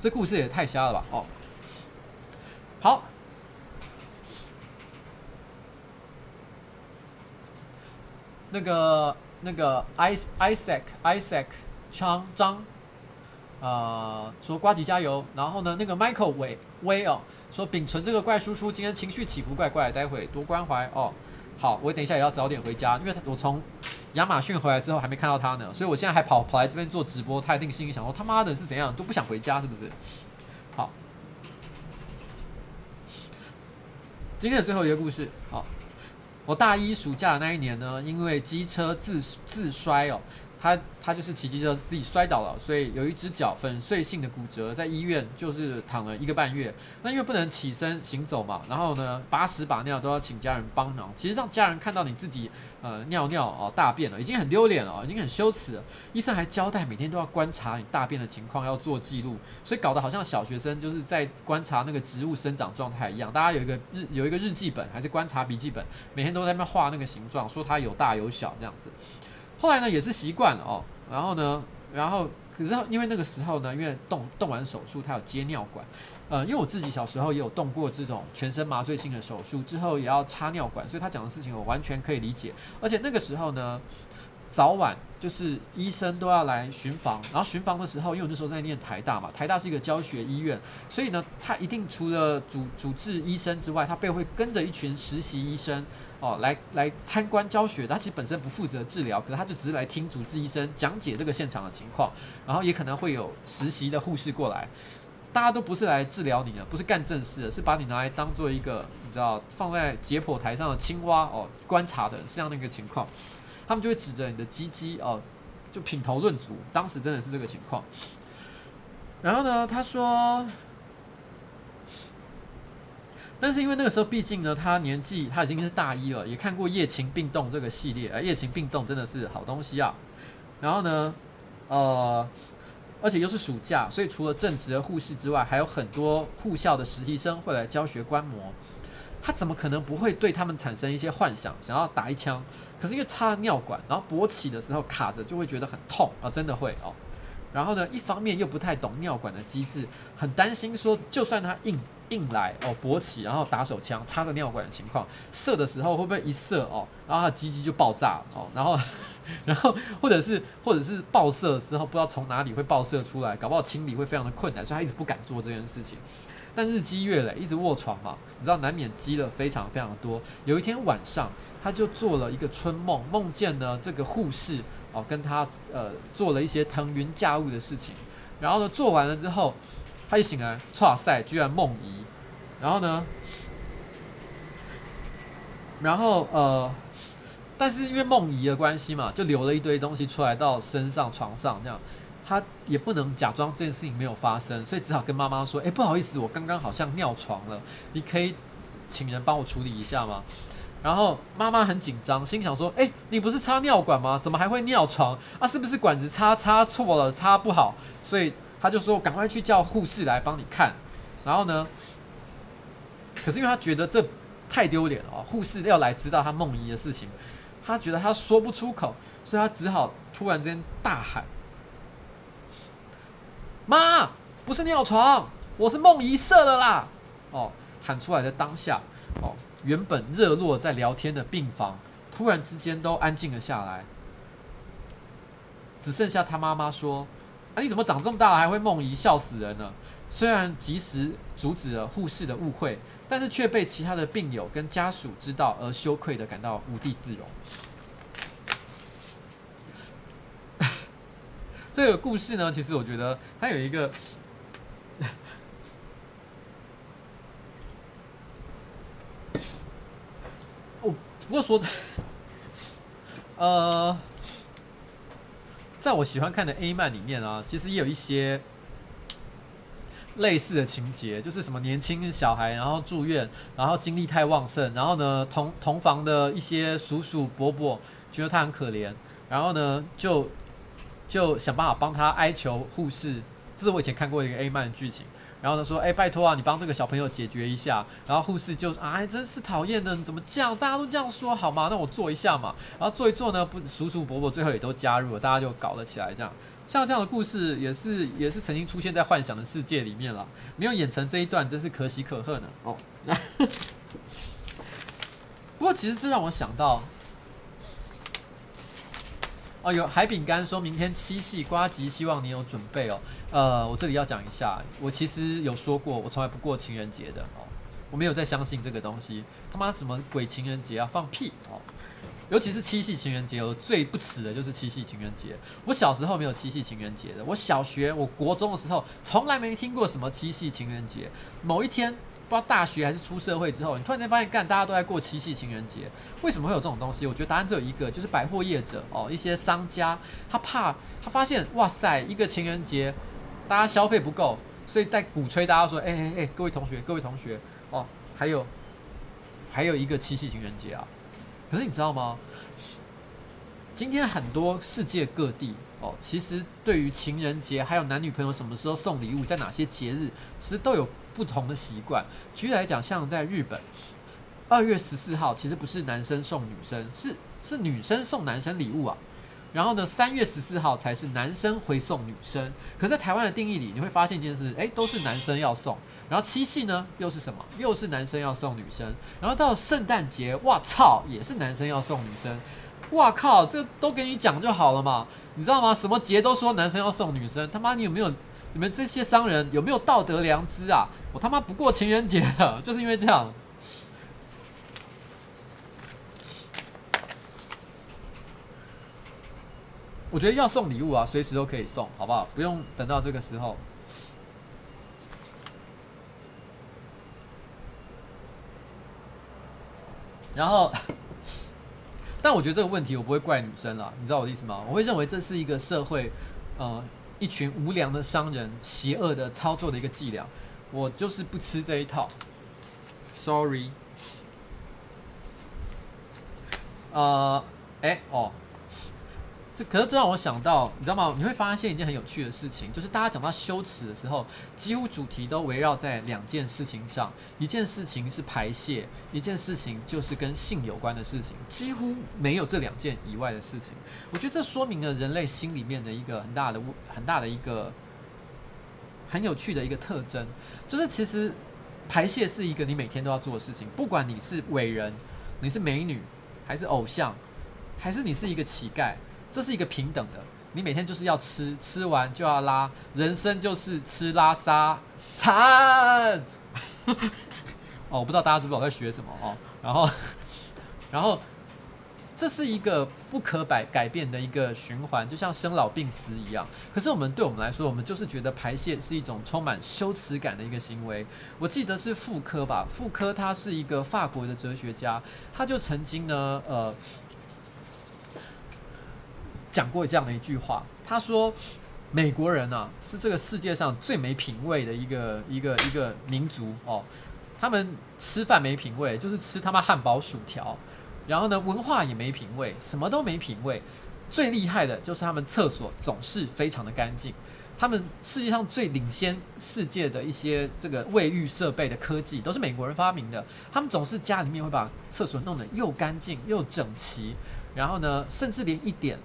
这故事也太瞎了吧！哦，好，那个那个 Isaac Isaac 张张，呃，说瓜吉加油。然后呢，那个 Michael 伟威哦。说秉承这个怪叔叔今天情绪起伏怪怪，待会多关怀哦。好，我等一下也要早点回家，因为我从亚马逊回来之后还没看到他呢，所以我现在还跑跑来这边做直播。他一定心里想说他妈的是怎样都不想回家，是不是？好，今天的最后一个故事，好，我大一暑假的那一年呢，因为机车自自摔哦。他他就是骑机车自己摔倒了，所以有一只脚粉碎性的骨折，在医院就是躺了一个半月。那因为不能起身行走嘛，然后呢，把屎把尿都要请家人帮忙。其实让家人看到你自己呃尿尿哦大便了，已经很丢脸了，已经很羞耻。医生还交代每天都要观察你大便的情况，要做记录，所以搞得好像小学生就是在观察那个植物生长状态一样。大家有一个日有一个日记本还是观察笔记本，每天都在那边画那个形状，说它有大有小这样子。后来呢，也是习惯了哦。然后呢，然后可是因为那个时候呢，因为动动完手术，他有接尿管，呃，因为我自己小时候也有动过这种全身麻醉性的手术，之后也要插尿管，所以他讲的事情我完全可以理解。而且那个时候呢。早晚就是医生都要来巡房，然后巡房的时候，因为我那时候在念台大嘛，台大是一个教学医院，所以呢，他一定除了主主治医生之外，他背后会跟着一群实习医生哦，来来参观教学。他其实本身不负责治疗，可是他就只是来听主治医生讲解这个现场的情况，然后也可能会有实习的护士过来，大家都不是来治疗你的，不是干正事的，是把你拿来当做一个你知道放在解剖台上的青蛙哦，观察的这样的一个情况。他们就会指着你的鸡鸡哦，就品头论足。当时真的是这个情况。然后呢，他说，但是因为那个时候毕竟呢，他年纪他已经是大一了，也看过《夜情病动》这个系列，哎，《夜情病动》真的是好东西啊。然后呢，呃，而且又是暑假，所以除了正职的护士之外，还有很多护校的实习生会来教学观摩。他怎么可能不会对他们产生一些幻想，想要打一枪？可是因为插了尿管，然后勃起的时候卡着，就会觉得很痛啊，真的会哦。然后呢，一方面又不太懂尿管的机制，很担心说，就算他硬硬来哦勃起，然后打手枪插着尿管的情况，射的时候会不会一射哦，然后他的鸡鸡就爆炸哦，然后 <laughs> 然后或者是或者是爆射的时候，不知道从哪里会爆射出来，搞不好清理会非常的困难，所以他一直不敢做这件事情。但日积月累，一直卧床嘛，你知道难免积了非常非常多。有一天晚上，他就做了一个春梦，梦见呢这个护士哦跟他呃做了一些腾云驾雾的事情。然后呢做完了之后，他一醒来，哇塞，居然梦遗。然后呢，然后呃，但是因为梦遗的关系嘛，就留了一堆东西出来到身上、床上这样，他也不能假装这件事情没有发生，所以只好跟妈妈说：“哎，不好意思，我刚刚好像尿床了，你可以请人帮我处理一下吗？”然后妈妈很紧张，心想说：“哎，你不是插尿管吗？怎么还会尿床啊？是不是管子插插错了，插不好？”所以他就说：“赶快去叫护士来帮你看。”然后呢，可是因为他觉得这太丢脸了哦，护士要来知道他梦遗的事情，他觉得他说不出口，所以他只好突然间大喊：“妈，不是尿床，我是梦遗射了啦！”哦，喊出来的当下，哦，原本热络在聊天的病房，突然之间都安静了下来，只剩下他妈妈说：“啊，你怎么长这么大还会梦遗，笑死人了！”虽然及时阻止了护士的误会，但是却被其他的病友跟家属知道而羞愧的感到无地自容。<laughs> 这个故事呢，其实我觉得它有一个，<laughs> 我不过说，呃，在我喜欢看的 A 漫里面啊，其实也有一些。类似的情节就是什么年轻小孩，然后住院，然后精力太旺盛，然后呢同同房的一些叔叔伯伯觉得他很可怜，然后呢就就想办法帮他哀求护士，这是我以前看过一个 A 漫的剧情，然后呢说，哎，拜托啊，你帮这个小朋友解决一下，然后护士就说，哎，真是讨厌的，你怎么这样？大家都这样说好吗？那我做一下嘛，然后做一做呢，不叔叔伯伯最后也都加入了，大家就搞了起来，这样。像这样的故事也是也是曾经出现在幻想的世界里面了，没有演成这一段，真是可喜可贺呢。哦，<laughs> 不过其实这让我想到，哦，有海饼干说明天七夕瓜吉，希望你有准备哦。呃，我这里要讲一下，我其实有说过，我从来不过情人节的哦，我没有再相信这个东西，他妈什么鬼情人节啊，放屁哦。尤其是七夕情人节，我最不耻的就是七夕情人节。我小时候没有七夕情人节的，我小学、我国中的时候，从来没听过什么七夕情人节。某一天，不知道大学还是出社会之后，你突然间发现，干，大家都在过七夕情人节，为什么会有这种东西？我觉得答案只有一个，就是百货业者哦，一些商家，他怕他发现，哇塞，一个情人节，大家消费不够，所以在鼓吹大家说，哎哎哎，各位同学，各位同学，哦，还有还有一个七夕情人节啊。可是你知道吗？今天很多世界各地哦，其实对于情人节还有男女朋友什么时候送礼物，在哪些节日，其实都有不同的习惯。举例来讲，像在日本，二月十四号其实不是男生送女生，是是女生送男生礼物啊。然后呢，三月十四号才是男生回送女生。可在台湾的定义里，你会发现一件事，诶，都是男生要送。然后七夕呢，又是什么？又是男生要送女生。然后到圣诞节，哇操，也是男生要送女生。哇靠，这都给你讲就好了嘛，你知道吗？什么节都说男生要送女生，他妈你有没有？你们这些商人有没有道德良知啊？我他妈不过情人节的，<laughs> 就是因为这样。我觉得要送礼物啊，随时都可以送，好不好？不用等到这个时候。然后，<laughs> 但我觉得这个问题我不会怪女生啦，你知道我的意思吗？我会认为这是一个社会，呃，一群无良的商人邪恶的操作的一个伎俩。我就是不吃这一套，sorry。呃，哎，哦。这可是这让我想到，你知道吗？你会发现一件很有趣的事情，就是大家讲到羞耻的时候，几乎主题都围绕在两件事情上：一件事情是排泄，一件事情就是跟性有关的事情，几乎没有这两件以外的事情。我觉得这说明了人类心里面的一个很大的、很大的一个很有趣的一个特征，就是其实排泄是一个你每天都要做的事情，不管你是伟人，你是美女，还是偶像，还是你是一个乞丐。这是一个平等的，你每天就是要吃，吃完就要拉，人生就是吃拉撒惨。<laughs> 哦，我不知道大家知不知道我在学什么哦。然后，然后，这是一个不可改改变的一个循环，就像生老病死一样。可是我们对我们来说，我们就是觉得排泄是一种充满羞耻感的一个行为。我记得是妇科吧，妇科他是一个法国的哲学家，他就曾经呢，呃，讲过这样的一句话，他说。美国人啊，是这个世界上最没品味的一个一个一个民族哦。他们吃饭没品味，就是吃他妈汉堡薯条。然后呢，文化也没品味，什么都没品味。最厉害的就是他们厕所总是非常的干净。他们世界上最领先世界的一些这个卫浴设备的科技，都是美国人发明的。他们总是家里面会把厕所弄得又干净又整齐，然后呢，甚至连一点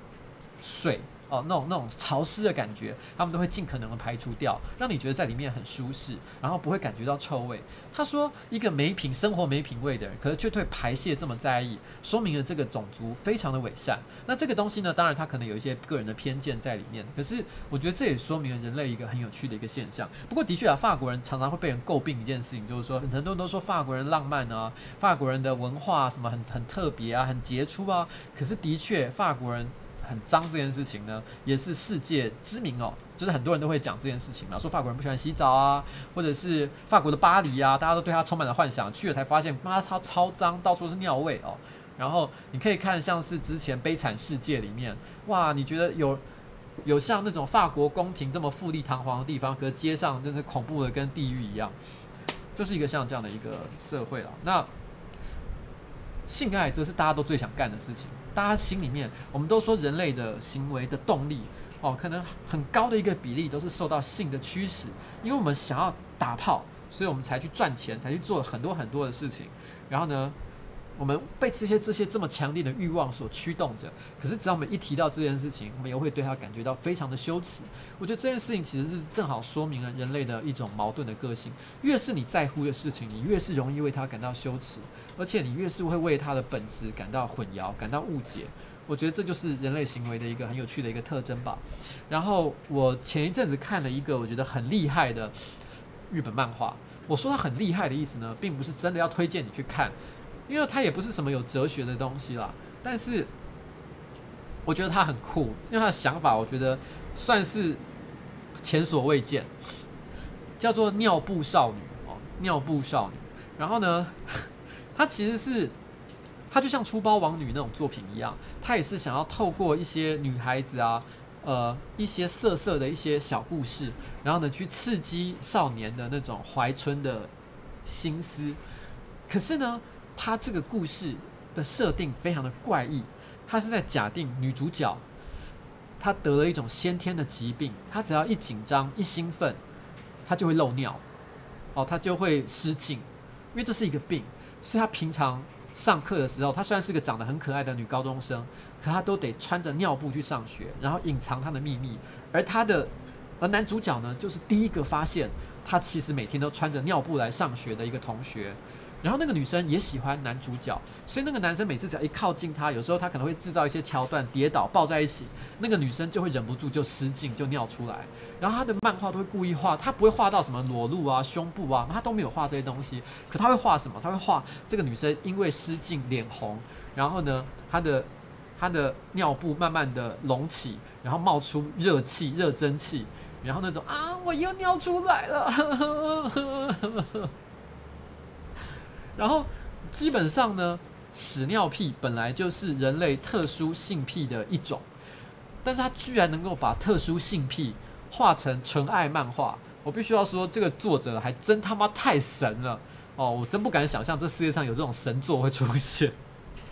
水。哦，那种那种潮湿的感觉，他们都会尽可能的排除掉，让你觉得在里面很舒适，然后不会感觉到臭味。他说，一个没品、生活没品味的人，可是却对排泄这么在意，说明了这个种族非常的伪善。那这个东西呢，当然他可能有一些个人的偏见在里面，可是我觉得这也说明了人类一个很有趣的一个现象。不过的确啊，法国人常常会被人诟病一件事情，就是说很多人都说法国人浪漫啊，法国人的文化什么很很特别啊，很杰出啊。可是的确，法国人。很脏这件事情呢，也是世界知名哦，就是很多人都会讲这件事情嘛，说法国人不喜欢洗澡啊，或者是法国的巴黎啊，大家都对他充满了幻想，去了才发现，妈，他超脏，到处是尿味哦。然后你可以看像是之前《悲惨世界》里面，哇，你觉得有有像那种法国宫廷这么富丽堂皇的地方，可是街上真的恐怖的跟地狱一样，就是一个像这样的一个社会了。那性爱这是大家都最想干的事情。大家心里面，我们都说人类的行为的动力哦，可能很高的一个比例都是受到性的驱使，因为我们想要打炮，所以我们才去赚钱，才去做很多很多的事情。然后呢，我们被这些这些这么强烈的欲望所驱动着，可是只要我们一提到这件事情，我们又会对他感觉到非常的羞耻。我觉得这件事情其实是正好说明了人类的一种矛盾的个性。越是你在乎的事情，你越是容易为他感到羞耻，而且你越是会为他的本质感到混淆、感到误解。我觉得这就是人类行为的一个很有趣的一个特征吧。然后我前一阵子看了一个我觉得很厉害的日本漫画。我说它很厉害的意思呢，并不是真的要推荐你去看。因为它也不是什么有哲学的东西啦，但是我觉得它很酷，因为它的想法我觉得算是前所未见，叫做尿布少女哦，尿布少女。然后呢，<laughs> 它其实是它就像出包王女那种作品一样，它也是想要透过一些女孩子啊，呃，一些色色的一些小故事，然后呢去刺激少年的那种怀春的心思。可是呢，他这个故事的设定非常的怪异，他是在假定女主角她得了一种先天的疾病，她只要一紧张一兴奋，她就会漏尿，哦，她就会失禁，因为这是一个病，所以她平常上课的时候，她虽然是个长得很可爱的女高中生，可她都得穿着尿布去上学，然后隐藏她的秘密，而她的而男主角呢，就是第一个发现她其实每天都穿着尿布来上学的一个同学。然后那个女生也喜欢男主角，所以那个男生每次只要一靠近她，有时候他可能会制造一些桥段，跌倒抱在一起，那个女生就会忍不住就失禁就尿出来。然后他的漫画都会故意画，他不会画到什么裸露啊、胸部啊，他都没有画这些东西。可他会画什么？他会画这个女生因为失禁脸红，然后呢，她的她的尿布慢慢的隆起，然后冒出热气、热蒸汽，然后那种啊，我又尿出来了。然后，基本上呢，屎尿屁本来就是人类特殊性癖的一种，但是他居然能够把特殊性癖画成纯爱漫画，我必须要说，这个作者还真他妈太神了哦！我真不敢想象这世界上有这种神作会出现，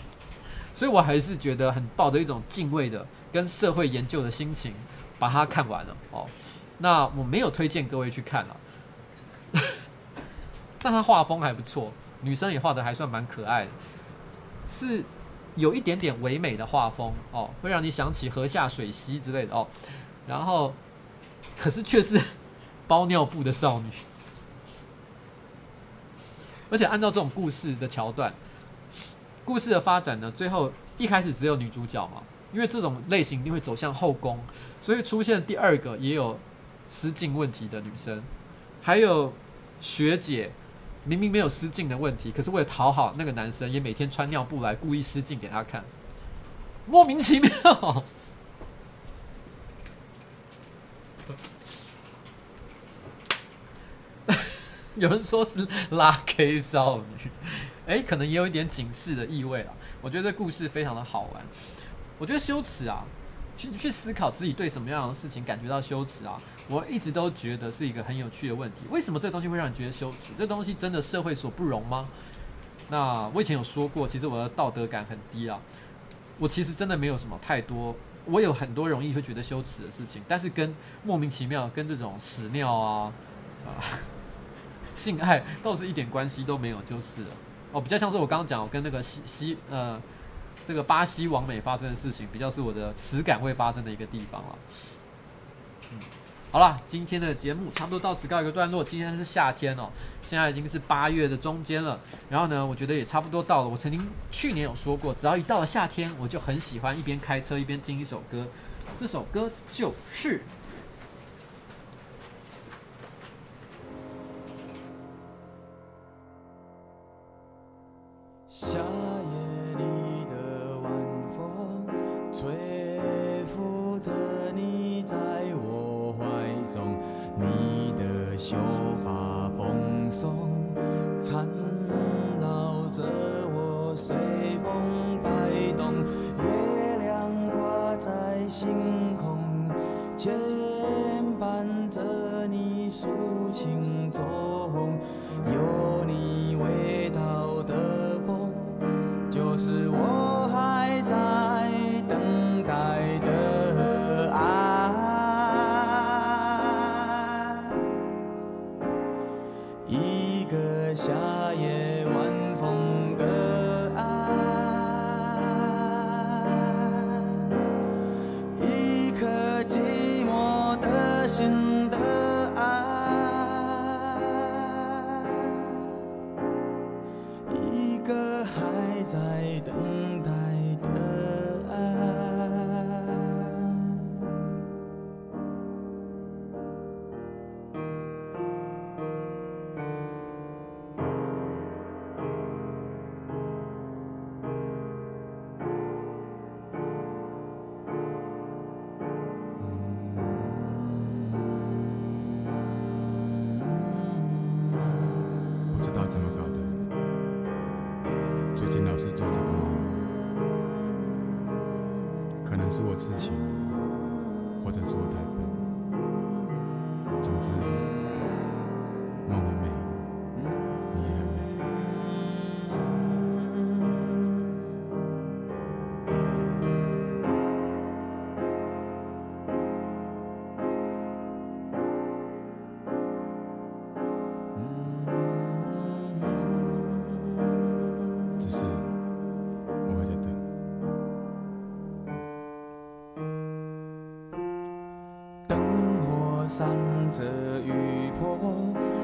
<laughs> 所以我还是觉得很抱着一种敬畏的跟社会研究的心情把它看完了哦。那我没有推荐各位去看了，<laughs> 但他画风还不错。女生也画的还算蛮可爱的，是有一点点唯美的画风哦，会让你想起河下水溪之类的哦。然后，可是却是包尿布的少女，而且按照这种故事的桥段，故事的发展呢，最后一开始只有女主角嘛，因为这种类型一定会走向后宫，所以出现第二个也有失禁问题的女生，还有学姐。明明没有失禁的问题，可是为了讨好那个男生，也每天穿尿布来故意失禁给他看。莫名其妙。<laughs> 有人说是拉 K 少女，哎、可能也有一点警示的意味了。我觉得这故事非常的好玩。我觉得羞耻啊，去去思考自己对什么样的事情感觉到羞耻啊，我一直都觉得是一个很有趣的问题。为什么这个东西会让你觉得羞耻？这东西真的社会所不容吗？那我以前有说过，其实我的道德感很低啊。我其实真的没有什么太多，我有很多容易会觉得羞耻的事情，但是跟莫名其妙跟这种屎尿啊啊。<laughs> 性爱倒是一点关系都没有，就是哦，比较像是我刚刚讲，我跟那个西西呃，这个巴西网美发生的事情，比较是我的耻感会发生的一个地方了。好了，今天的节目差不多到此告一个段落。今天是夏天哦，现在已经是八月的中间了。然后呢，我觉得也差不多到了。我曾经去年有说过，只要一到了夏天，我就很喜欢一边开车一边听一首歌，这首歌就是。夏吹拂着你在我怀中，你的秀发蓬松，缠绕着我随风摆动，月亮挂在星空，牵绊着你抒情。着雨泼，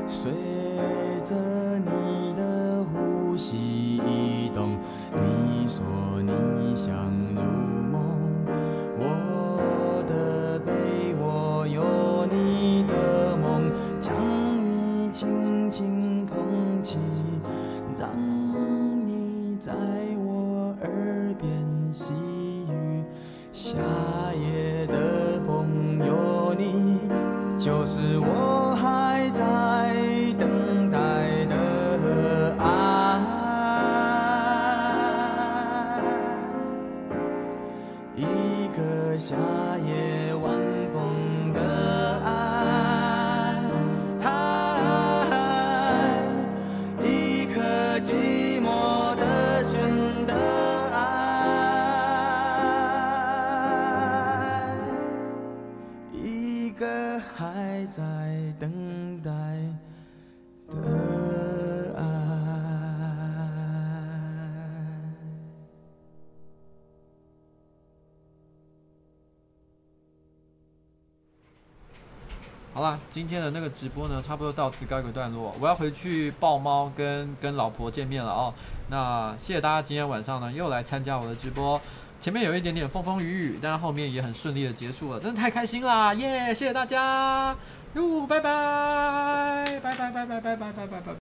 随着今天的那个直播呢差不多到此告一个段落。我要回去抱猫跟跟老婆见面了哦那谢谢大家今天晚上呢又来参加我的直播。前面有一点点风风雨雨但是后面也很顺利的结束了真的太开心啦！耶谢谢大家。哟拜拜。